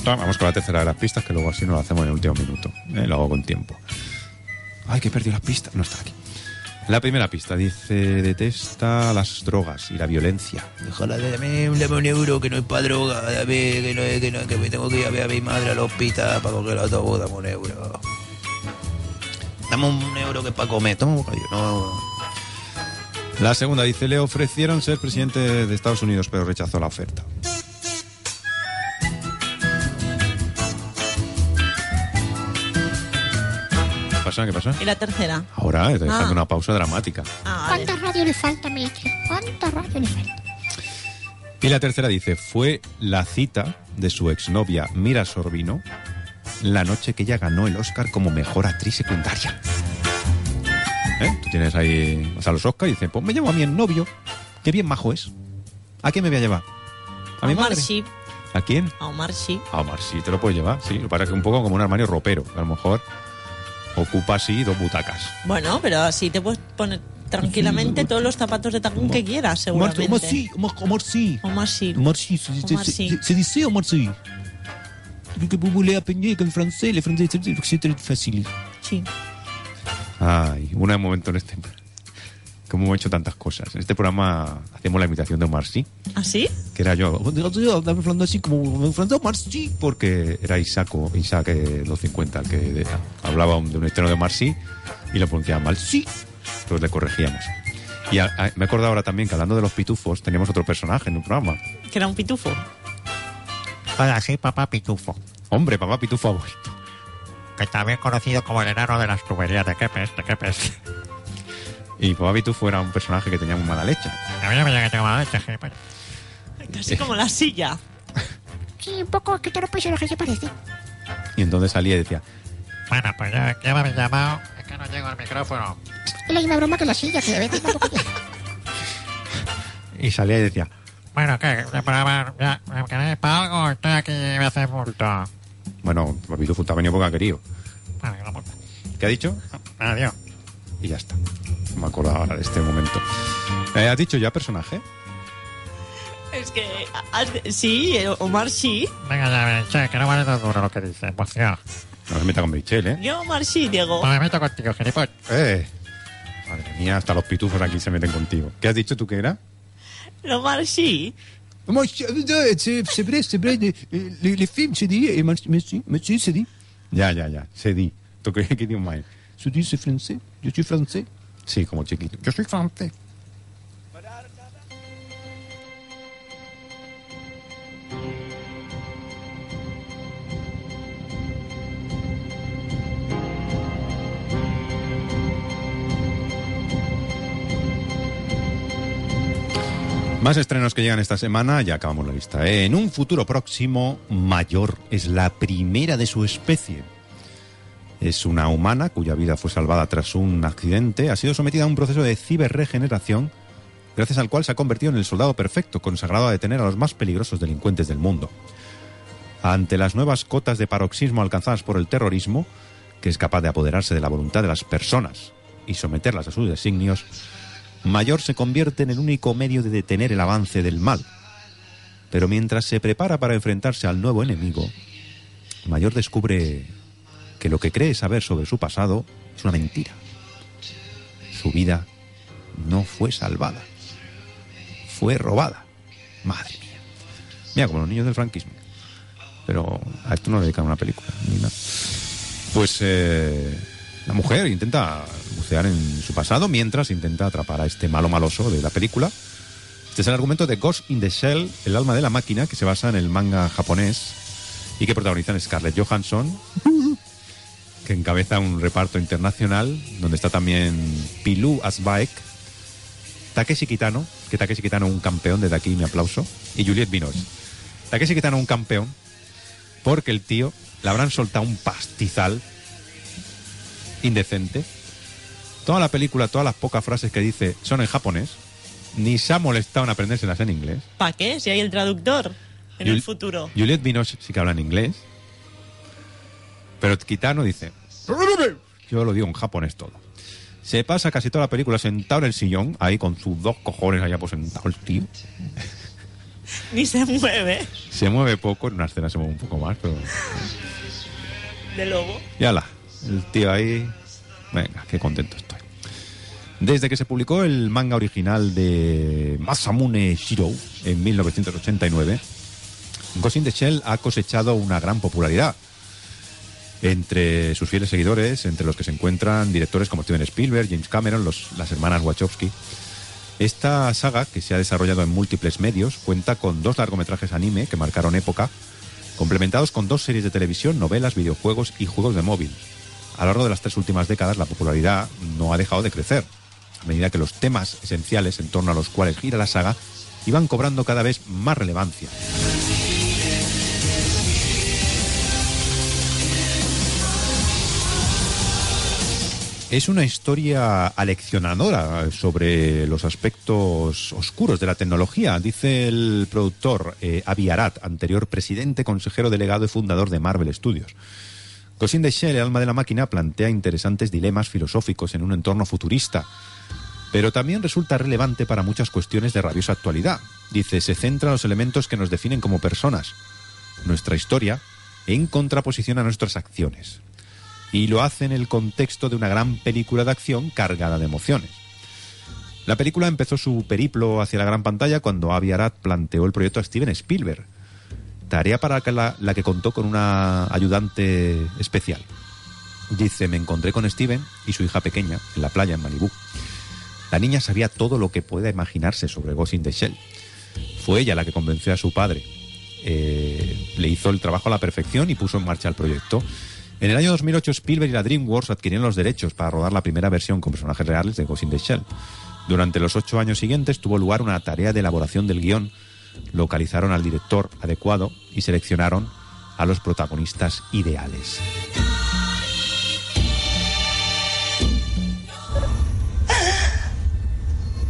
[SPEAKER 19] Vamos con la tercera de las pistas, que luego así no lo hacemos en el último minuto. ¿eh? Lo hago con tiempo. Ay, que he perdido las pistas. No está aquí. La primera pista dice, detesta las drogas y la violencia.
[SPEAKER 2] Déjala, dame, dame un euro que no es para droga, dame que no es que no es que me tengo que ir a ver a mi madre al hospital para coger el autobús, dame un euro. Dame un euro que es para comer, toma un bocadillo. No,
[SPEAKER 19] La segunda dice, le ofrecieron ser presidente de Estados Unidos, pero rechazó la oferta. Pasa? ¿Qué pasa?
[SPEAKER 20] ¿Y la tercera?
[SPEAKER 19] Ahora, está dejando
[SPEAKER 20] Ah.
[SPEAKER 19] una pausa dramática.
[SPEAKER 20] Ah, vale.
[SPEAKER 11] ¿Cuánta radio le falta, Mitre? ¿Cuánta radio le falta?
[SPEAKER 19] Y la tercera dice, fue la cita de su exnovia Mira Sorbino la noche que ella ganó el Oscar como mejor actriz secundaria. ¿Eh? Tú tienes ahí, vas a los Oscar y dices, pues me llevo a mi novio, qué bien majo es. ¿A quién me voy a llevar? ¿A mi
[SPEAKER 20] Omar
[SPEAKER 19] madre?
[SPEAKER 20] sí.
[SPEAKER 19] ¿A quién?
[SPEAKER 20] A Omar sí.
[SPEAKER 19] A Omar, sí, te lo puedes llevar, sí. Me parece un poco como un armario ropero, que a lo mejor ocupa así dos butacas.
[SPEAKER 20] Bueno, pero así te puedes poner tranquilamente todos los zapatos de tacón que quieras, seguramente.
[SPEAKER 2] Omar sí, Omar, sí.
[SPEAKER 20] Omar sí.
[SPEAKER 2] Omar sí, se, dice Omar sí. Que vous appeler que en francés, le francés très facile.
[SPEAKER 20] Sí.
[SPEAKER 19] Ay, un momento en este... Como hemos hecho tantas cosas. En este programa hacemos la imitación de Omar, sí.
[SPEAKER 20] ¿Ah, sí?
[SPEAKER 19] que era yo. Estaba hablando así como en francés, Marcy, porque era Isaac, o- Isaac eh, los 50, el que de- hablaba de un estreno de Marcy y lo pronunciaba mal, sí. Entonces le corregíamos. Y a- a- me he acordado ahora también que hablando de los pitufos, teníamos otro personaje en un programa.
[SPEAKER 20] Que era un pitufo.
[SPEAKER 2] Hola, soy papá pitufo.
[SPEAKER 19] Hombre, papá pitufo ha vuelto.
[SPEAKER 2] que también conocido como el enano de las tuberías de Kepes, de Kepes.
[SPEAKER 19] Y Bobby tú fuera un personaje que tenía muy mala leche.
[SPEAKER 2] Me que.
[SPEAKER 20] Casi como la silla.
[SPEAKER 11] Sí, un poco que todos los personajes se parecen.
[SPEAKER 19] Y entonces salía y decía,
[SPEAKER 2] Bueno, pues ya, ya me habéis llamado. Es que no llego al micrófono.
[SPEAKER 11] Es la misma broma que la silla, que a veces tampoco llega.
[SPEAKER 19] y salía y decía,
[SPEAKER 2] Bueno, ¿qué? Ya, ¿Me queréis para algo? Estoy aquí y voy a hacer multa.
[SPEAKER 19] bueno, tú te ha venido porque ha querido.
[SPEAKER 2] Vale, la multa.
[SPEAKER 19] ¿Qué ha dicho?
[SPEAKER 2] Adiós.
[SPEAKER 19] Y ya está. No me acuerdo ahora de este momento. Eh, ¿Has dicho ya personaje?
[SPEAKER 20] Es que. Sí, eh, Omar sí.
[SPEAKER 2] Venga, ya, che, que no vale tan duro lo que dice. Pues ya.
[SPEAKER 19] No se meta con Michelle, ¿eh?
[SPEAKER 20] Yo, Omar sí, Diego.
[SPEAKER 2] Pues me meto contigo, gilipollas.
[SPEAKER 19] Eh. Madre mía, hasta los pitufos aquí se meten contigo. ¿Qué has dicho tú que era?
[SPEAKER 20] Omar sí.
[SPEAKER 19] Ya, ya, ya. Se di. ¿Tú qué, qué idioma es?
[SPEAKER 2] Se dit, c'est français. Yo soy francés.
[SPEAKER 19] Sí, como chiquito.
[SPEAKER 2] Yo soy francés.
[SPEAKER 19] Más estrenos que llegan esta semana, ya acabamos la lista. ¿eh? En un futuro próximo, Mayor es la primera de su especie. Es una humana cuya vida fue salvada tras un accidente. Ha sido sometida a un proceso de ciberregeneración, gracias al cual se ha convertido en el soldado perfecto, consagrado a detener a los más peligrosos delincuentes del mundo. Ante las nuevas cotas de paroxismo alcanzadas por el terrorismo, que es capaz de apoderarse de la voluntad de las personas y someterlas a sus designios, Mayor se convierte en el único medio de detener el avance del mal. Pero mientras se prepara para enfrentarse al nuevo enemigo, Mayor descubre que lo que cree saber sobre su pasado es una mentira. Su vida no fue salvada, fue robada. Madre mía. Mira, como los niños del franquismo. Pero a esto no le dedican una película, ni nada. Pues eh, la mujer intenta bucear en su pasado mientras intenta atrapar a este malo maloso de la película. Este es el argumento de Ghost in the Shell, el alma de la máquina, que se basa en el manga japonés y que protagonizan Scarlett Johansson, que encabeza un reparto internacional donde está también Pilu Asbaek, Takeshi Kitano, que Takeshi Kitano es un campeón, desde aquí mi aplauso, y Juliette Binoche. Takeshi Kitano es un campeón porque el tío le habrán soltado un pastizal indecente. Toda la película, todas las pocas frases que dice son en japonés. Ni se ha molestado en aprendérselas en inglés.
[SPEAKER 20] ¿Para qué? Si hay el traductor en el futuro.
[SPEAKER 19] Juliette Binoche sí que habla en inglés. Pero Kitano dice, yo lo digo en japonés todo. Se pasa casi toda la película sentado en el sillón, ahí con sus dos cojones allá pues sentado el tío.
[SPEAKER 20] Ni se mueve.
[SPEAKER 19] Se mueve poco, en una escena se mueve un poco más, pero...
[SPEAKER 20] De lobo.
[SPEAKER 19] Y ala, el tío ahí... Venga, qué contento estoy. Desde que se publicó el manga original de Masamune Shiro en 1989, Ghost in the Shell ha cosechado una gran popularidad entre sus fieles seguidores, entre los que se encuentran directores como Steven Spielberg, James Cameron, las hermanas Wachowski. Esta saga, que se ha desarrollado en múltiples medios, cuenta con dos largometrajes anime que marcaron época, complementados con dos series de televisión, novelas, videojuegos y juegos de móvil. A lo largo de las tres últimas décadas, la popularidad no ha dejado de crecer, a medida que los temas esenciales en torno a los cuales gira la saga iban cobrando cada vez más relevancia. Es una historia aleccionadora sobre los aspectos oscuros de la tecnología, dice el productor eh, Avi Arad, anterior presidente, consejero delegado y fundador de Marvel Studios. Ghost the Shell, el alma de la máquina, plantea interesantes dilemas filosóficos en un entorno futurista, pero también resulta relevante para muchas cuestiones de rabiosa actualidad. Dice, se centra en los elementos que nos definen como personas, nuestra historia, en contraposición a nuestras acciones y lo hace en el contexto de una gran película de acción cargada de emociones. La película empezó su periplo hacia la gran pantalla cuando Avi Arad planteó el proyecto a Steven Spielberg, tarea para la, la que contó con una ayudante especial. Dice, me encontré con Steven y su hija pequeña en la playa en Malibú. La niña sabía todo lo que pueda imaginarse sobre Ghost in the Shell. Fue ella la que convenció a su padre. Eh, le hizo el trabajo a la perfección y puso en marcha el proyecto. En el año 2008 Spielberg y la DreamWorks adquirieron los derechos para rodar la primera versión con personajes reales de Ghost in the Shell. Durante los ocho años siguientes tuvo lugar una tarea de elaboración del guion, localizaron al director adecuado y seleccionaron a los protagonistas ideales.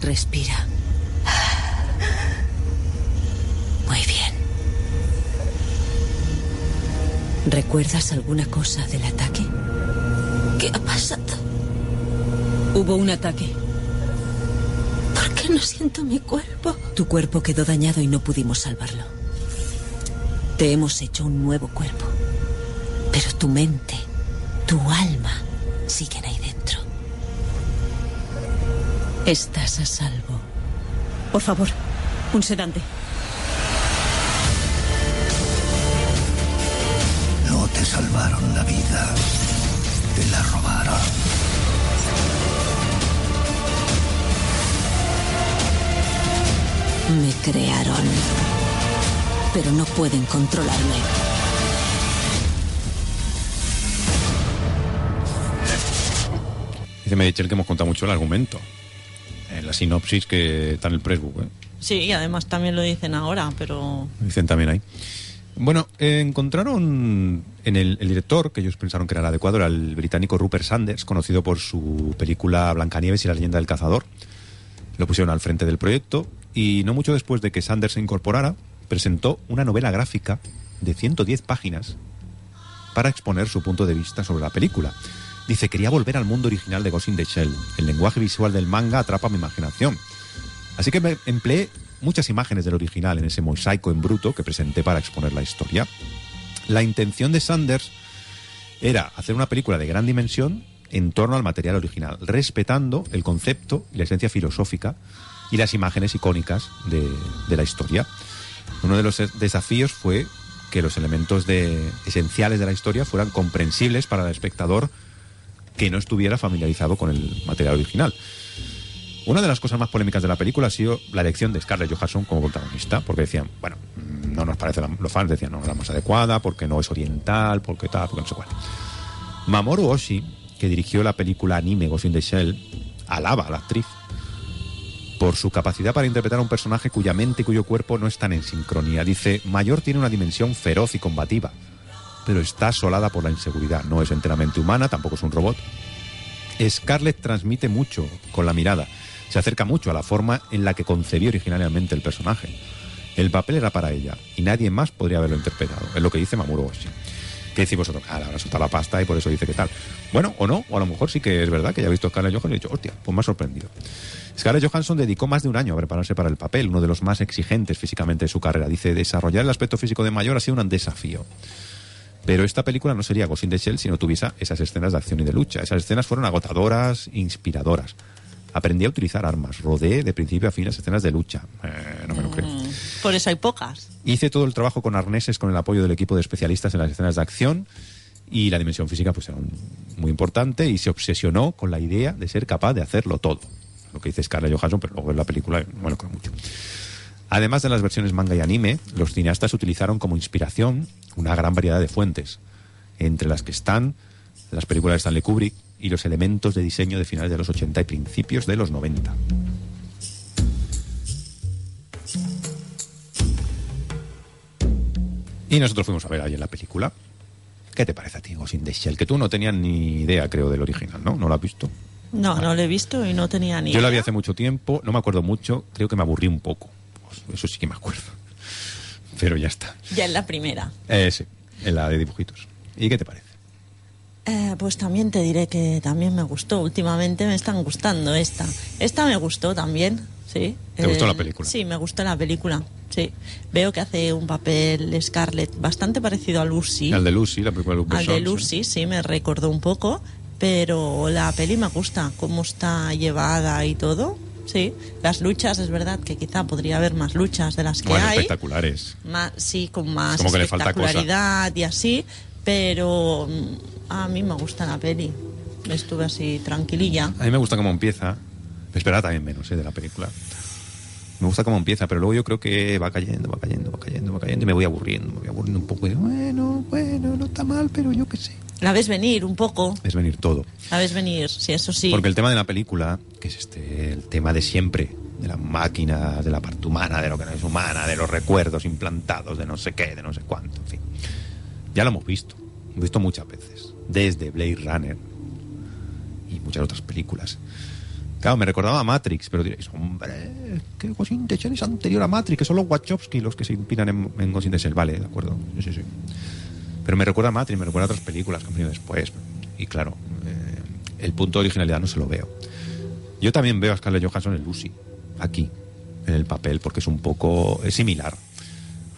[SPEAKER 32] Respira. Muy bien. ¿Recuerdas alguna cosa del ataque?
[SPEAKER 23] ¿Qué ha pasado?
[SPEAKER 32] Hubo un ataque.
[SPEAKER 23] ¿Por qué no siento mi cuerpo?
[SPEAKER 32] Tu cuerpo quedó dañado y no pudimos salvarlo. Te hemos hecho un nuevo cuerpo. Pero tu mente, tu alma, siguen ahí dentro. Estás a salvo. Por favor, un sedante.
[SPEAKER 33] Salvaron la vida. Te la robaron.
[SPEAKER 32] Me crearon. Pero no pueden controlarme.
[SPEAKER 19] Dice Medichel que hemos contado mucho el argumento. En la sinopsis que está en el pressbook. ¿eh?
[SPEAKER 20] Sí, y además también lo dicen ahora, pero
[SPEAKER 19] Dicen también ahí. Bueno, encontraron en el, el director, que ellos pensaron que era el adecuado, era el británico Rupert Sanders, conocido por su película Blancanieves y la leyenda del cazador. Lo pusieron al frente del proyecto y no mucho después de que Sanders se incorporara, presentó una novela gráfica de 110 páginas para exponer su punto de vista sobre la película. Dice, quería volver al mundo original de Ghost in the Shell. El lenguaje visual del manga atrapa mi imaginación. Así que me empleé muchas imágenes del original en ese mosaico en bruto que presenté para exponer la historia. La intención de Sanders era hacer una película de gran dimensión en torno al material original, respetando el concepto y la esencia filosófica y las imágenes icónicas de, la historia. Uno de los desafíos fue que los elementos esenciales de la historia fueran comprensibles para el espectador que no estuviera familiarizado con el material original. Una de las cosas más polémicas de la película ha sido la elección de Scarlett Johansson como protagonista, porque decían, bueno, mm, no nos parece, la- los fans decían, no es la más adecuada, porque no es oriental, porque tal, porque no sé cuál. Mamoru Oshii, que dirigió la película anime Ghost in the Shell, alaba a la actriz por su capacidad para interpretar a un personaje cuya mente y cuyo cuerpo no están en sincronía. Dice, Mayor tiene una dimensión feroz y combativa, pero está asolada por la inseguridad. No es enteramente humana, tampoco es un robot. Scarlett transmite mucho con la mirada. Se acerca mucho a la forma en la que concebió originalmente el personaje. El papel era para ella y nadie más podría haberlo interpretado. Es lo que dice Mamoru Oshii. ¿Qué decís vosotros? Ah, le habrá la pasta y por eso dice que tal. Bueno, o no, o a lo mejor sí que es verdad que ya he visto Scarlett Johansson y he dicho, hostia, pues me ha sorprendido. Scarlett Johansson dedicó más de un año a prepararse para el papel, uno de los más exigentes físicamente de su carrera. Dice, desarrollar el aspecto físico de mayor ha sido un desafío. Pero esta película no sería Ghost in the Shell si no tuviese esas escenas de acción y de lucha. Esas escenas fueron agotadoras, inspiradoras. Aprendí a utilizar armas, rodeé de principio a fin las escenas de lucha. Eh, no me lo creo.
[SPEAKER 20] por eso hay pocas.
[SPEAKER 19] Hice todo el trabajo con arneses con el apoyo del equipo de especialistas en las escenas de acción y la dimensión física pues era un- muy importante y se obsesionó con la idea de ser capaz de hacerlo todo. Lo que dice Scarlett Johansson, pero luego en la película no lo creo mucho. Además de las versiones manga y anime, los cineastas utilizaron como inspiración una gran variedad de fuentes, entre las que están las películas de Stanley Kubrick y los elementos de diseño de finales de los 80 y principios de los 90. Y nosotros fuimos a ver ahí en la película. ¿Qué te parece a ti, Ghost in the Shell? Que tú no tenías ni idea, creo, del original, ¿no? ¿No lo has visto?
[SPEAKER 20] No, no lo he visto y no tenía ni
[SPEAKER 19] Yo la vi
[SPEAKER 20] idea.
[SPEAKER 19] hace mucho tiempo, no me acuerdo mucho, creo que me aburrí un poco. Eso sí que me acuerdo. Pero ya está.
[SPEAKER 20] Ya en la primera.
[SPEAKER 19] Eh, sí, en la de dibujitos. ¿Y qué te parece?
[SPEAKER 20] Eh, pues también te diré que también me gustó. Últimamente me están gustando esta. Esta me gustó también, sí.
[SPEAKER 19] ¿Te gustó
[SPEAKER 20] Eh,
[SPEAKER 19] la película?
[SPEAKER 20] Sí, me gustó la película, sí. Veo que hace un papel Scarlett bastante parecido a Lucy.
[SPEAKER 19] El de Lucy, la película de Luke
[SPEAKER 20] Al de
[SPEAKER 19] Besson.
[SPEAKER 20] Lucy, sí, me recordó un poco. Pero la peli me gusta, cómo está llevada y todo. Sí, las luchas, es verdad que quizá podría haber más luchas de las que hay.
[SPEAKER 19] espectaculares.
[SPEAKER 20] Más, sí, con más
[SPEAKER 19] como que le falta cosa.
[SPEAKER 20] espectacularidad y así, pero mm, a mí me gusta la peli. Estuve así tranquililla.
[SPEAKER 19] A mí me gusta cómo empieza. Me esperaba también menos, ¿eh? De la película. Me gusta cómo empieza, pero luego yo creo que va cayendo, va cayendo, va cayendo, va cayendo y me voy aburriendo, me voy aburriendo un poco. Y digo, bueno, bueno, no está mal, pero yo qué sé.
[SPEAKER 20] La ves venir un poco.
[SPEAKER 19] Es venir todo.
[SPEAKER 20] La ves venir, sí, eso sí.
[SPEAKER 19] Porque el tema de la película, que es este, el tema de siempre, de la máquina, de la parte humana, de lo que no es humana, de los recuerdos implantados, de no sé qué, de no sé cuánto, en fin. Ya lo hemos visto. Hemos visto muchas veces. Desde Blade Runner y muchas otras películas. Claro, me recordaba a Matrix, pero diréis, hombre, que Ghost es anterior a Matrix, que son los Wachowski los que se inspiran en, en Ghost in. Vale, de acuerdo. Sí, sí, sí. Pero me recuerda a Matrix, me recuerda a otras películas que han venido después. Y claro, eh, el punto de originalidad no se lo veo. Yo también veo a Scarlett Johansson en Lucy, aquí, en el papel, porque es un poco. es similar.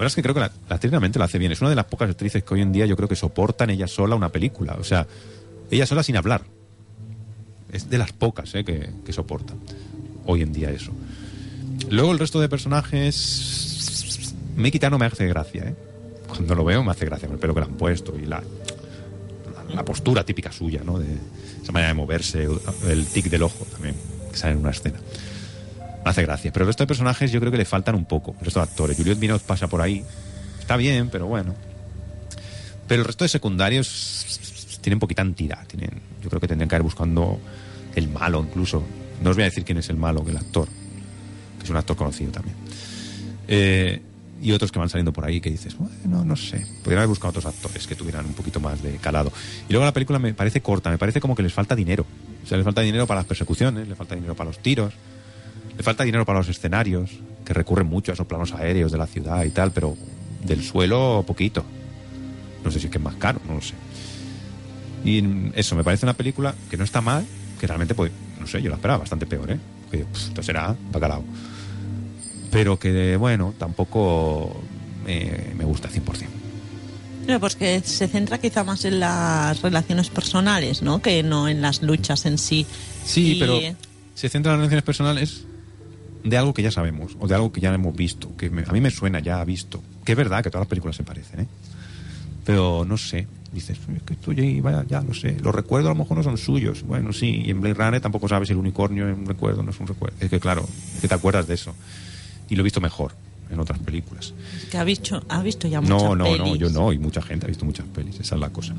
[SPEAKER 19] Verdad es que creo que la, la actriz realmente la hace bien. Es una de las pocas actrices que hoy en día yo creo que soportan ella sola una película. O sea, ella sola sin hablar. Es de las pocas eh, que, que soportan hoy en día eso. Luego el resto de personajes. Mikita no me hace gracia, ¿eh? Cuando lo veo me hace gracia con el pelo que le han puesto y la, la, la postura típica suya, ¿no? De esa manera de moverse, el tic del ojo también, que sale en una escena. Hace gracia. Pero el resto de personajes yo creo que le faltan un poco. El resto de actores. Juliette Binoche pasa por ahí. Está bien, pero bueno. Pero el resto de secundarios tienen poquita entidad. Tienen, yo creo que tendrían que ir buscando el malo incluso. No os voy a decir quién es el malo, que el actor. Que es un actor conocido también. Eh, y otros que van saliendo por ahí que dices, bueno, no sé. Podrían haber buscado otros actores que tuvieran un poquito más de calado. Y luego la película me parece corta, me parece como que les falta dinero. O sea, les falta dinero para las persecuciones, le falta dinero para los tiros, le falta dinero para los escenarios, que recurren mucho a esos planos aéreos de la ciudad y tal, pero del suelo poquito. No sé si es que es más caro, no lo sé. Y eso, me parece una película que no está mal, que realmente, pues, no sé, yo la esperaba bastante peor, ¿eh? Que, pff, esto será bacalao. Pero que, bueno, tampoco me, me gusta 100%.
[SPEAKER 20] No, pues que se centra quizá más en las relaciones personales, ¿no? Que no en las luchas en sí.
[SPEAKER 19] Sí,
[SPEAKER 20] Y-
[SPEAKER 19] pero se centra en las relaciones personales de algo que ya sabemos, o de algo que ya hemos visto, que me- a mí me suena ya visto. Que es verdad que todas las películas se parecen, ¿eh? Pero no sé, dices, "Es que esto ya, vaya, ya lo sé, los recuerdos a lo mejor no son suyos. Bueno, sí, y en Blade Runner tampoco sabes si el unicornio es un recuerdo no es un recuerdo. Es que claro, es que te acuerdas de eso. Y lo he visto mejor en otras películas.
[SPEAKER 20] Que ha visto, ha visto ya muchas
[SPEAKER 19] No, no, no, yo no, y mucha gente ha visto muchas pelis, esa es la cosa.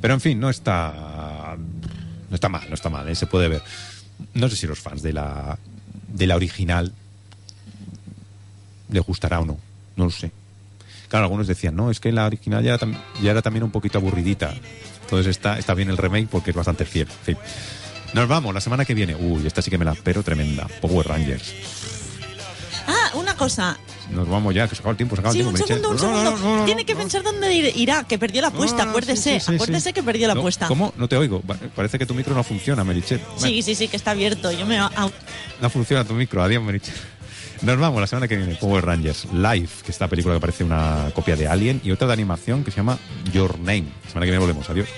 [SPEAKER 19] Pero en fin, no está no está mal, no está mal, ¿eh? se puede ver. No sé si los fans de la de la original les gustará o no, no lo sé. Claro, algunos decían, no, es que la original ya era, ya era también un poquito aburridita. Entonces está, está bien el remake porque es bastante fiel. En fin. Nos vamos, la semana que viene. Uy, esta sí que me la espero tremenda. Power Rangers.
[SPEAKER 20] Ah, una cosa.
[SPEAKER 19] Nos vamos ya, que se acaba el tiempo, se acaba
[SPEAKER 20] Sí,
[SPEAKER 19] el
[SPEAKER 20] un
[SPEAKER 19] tiempo.
[SPEAKER 20] segundo, un
[SPEAKER 19] Meritxell. No, no,
[SPEAKER 20] segundo.
[SPEAKER 19] no, no,
[SPEAKER 20] Tiene que pensar dónde ir- irá, que perdió la apuesta,
[SPEAKER 19] No,
[SPEAKER 20] acuérdese.
[SPEAKER 19] sí, sí, sí,
[SPEAKER 20] acuérdese
[SPEAKER 19] sí.
[SPEAKER 20] que perdió la
[SPEAKER 19] No,
[SPEAKER 20] apuesta.
[SPEAKER 19] ¿Cómo? No te oigo. Parece que tu micro no funciona, Merichel.
[SPEAKER 20] Sí, sí, sí, que está abierto. Yo me...
[SPEAKER 19] No funciona tu micro. Adiós, Merichel. Nos vamos la semana que viene. Power Rangers Live, que es esta película que parece una copia de Alien, y otra de animación que se llama Your Name. La semana que viene volvemos. Adiós.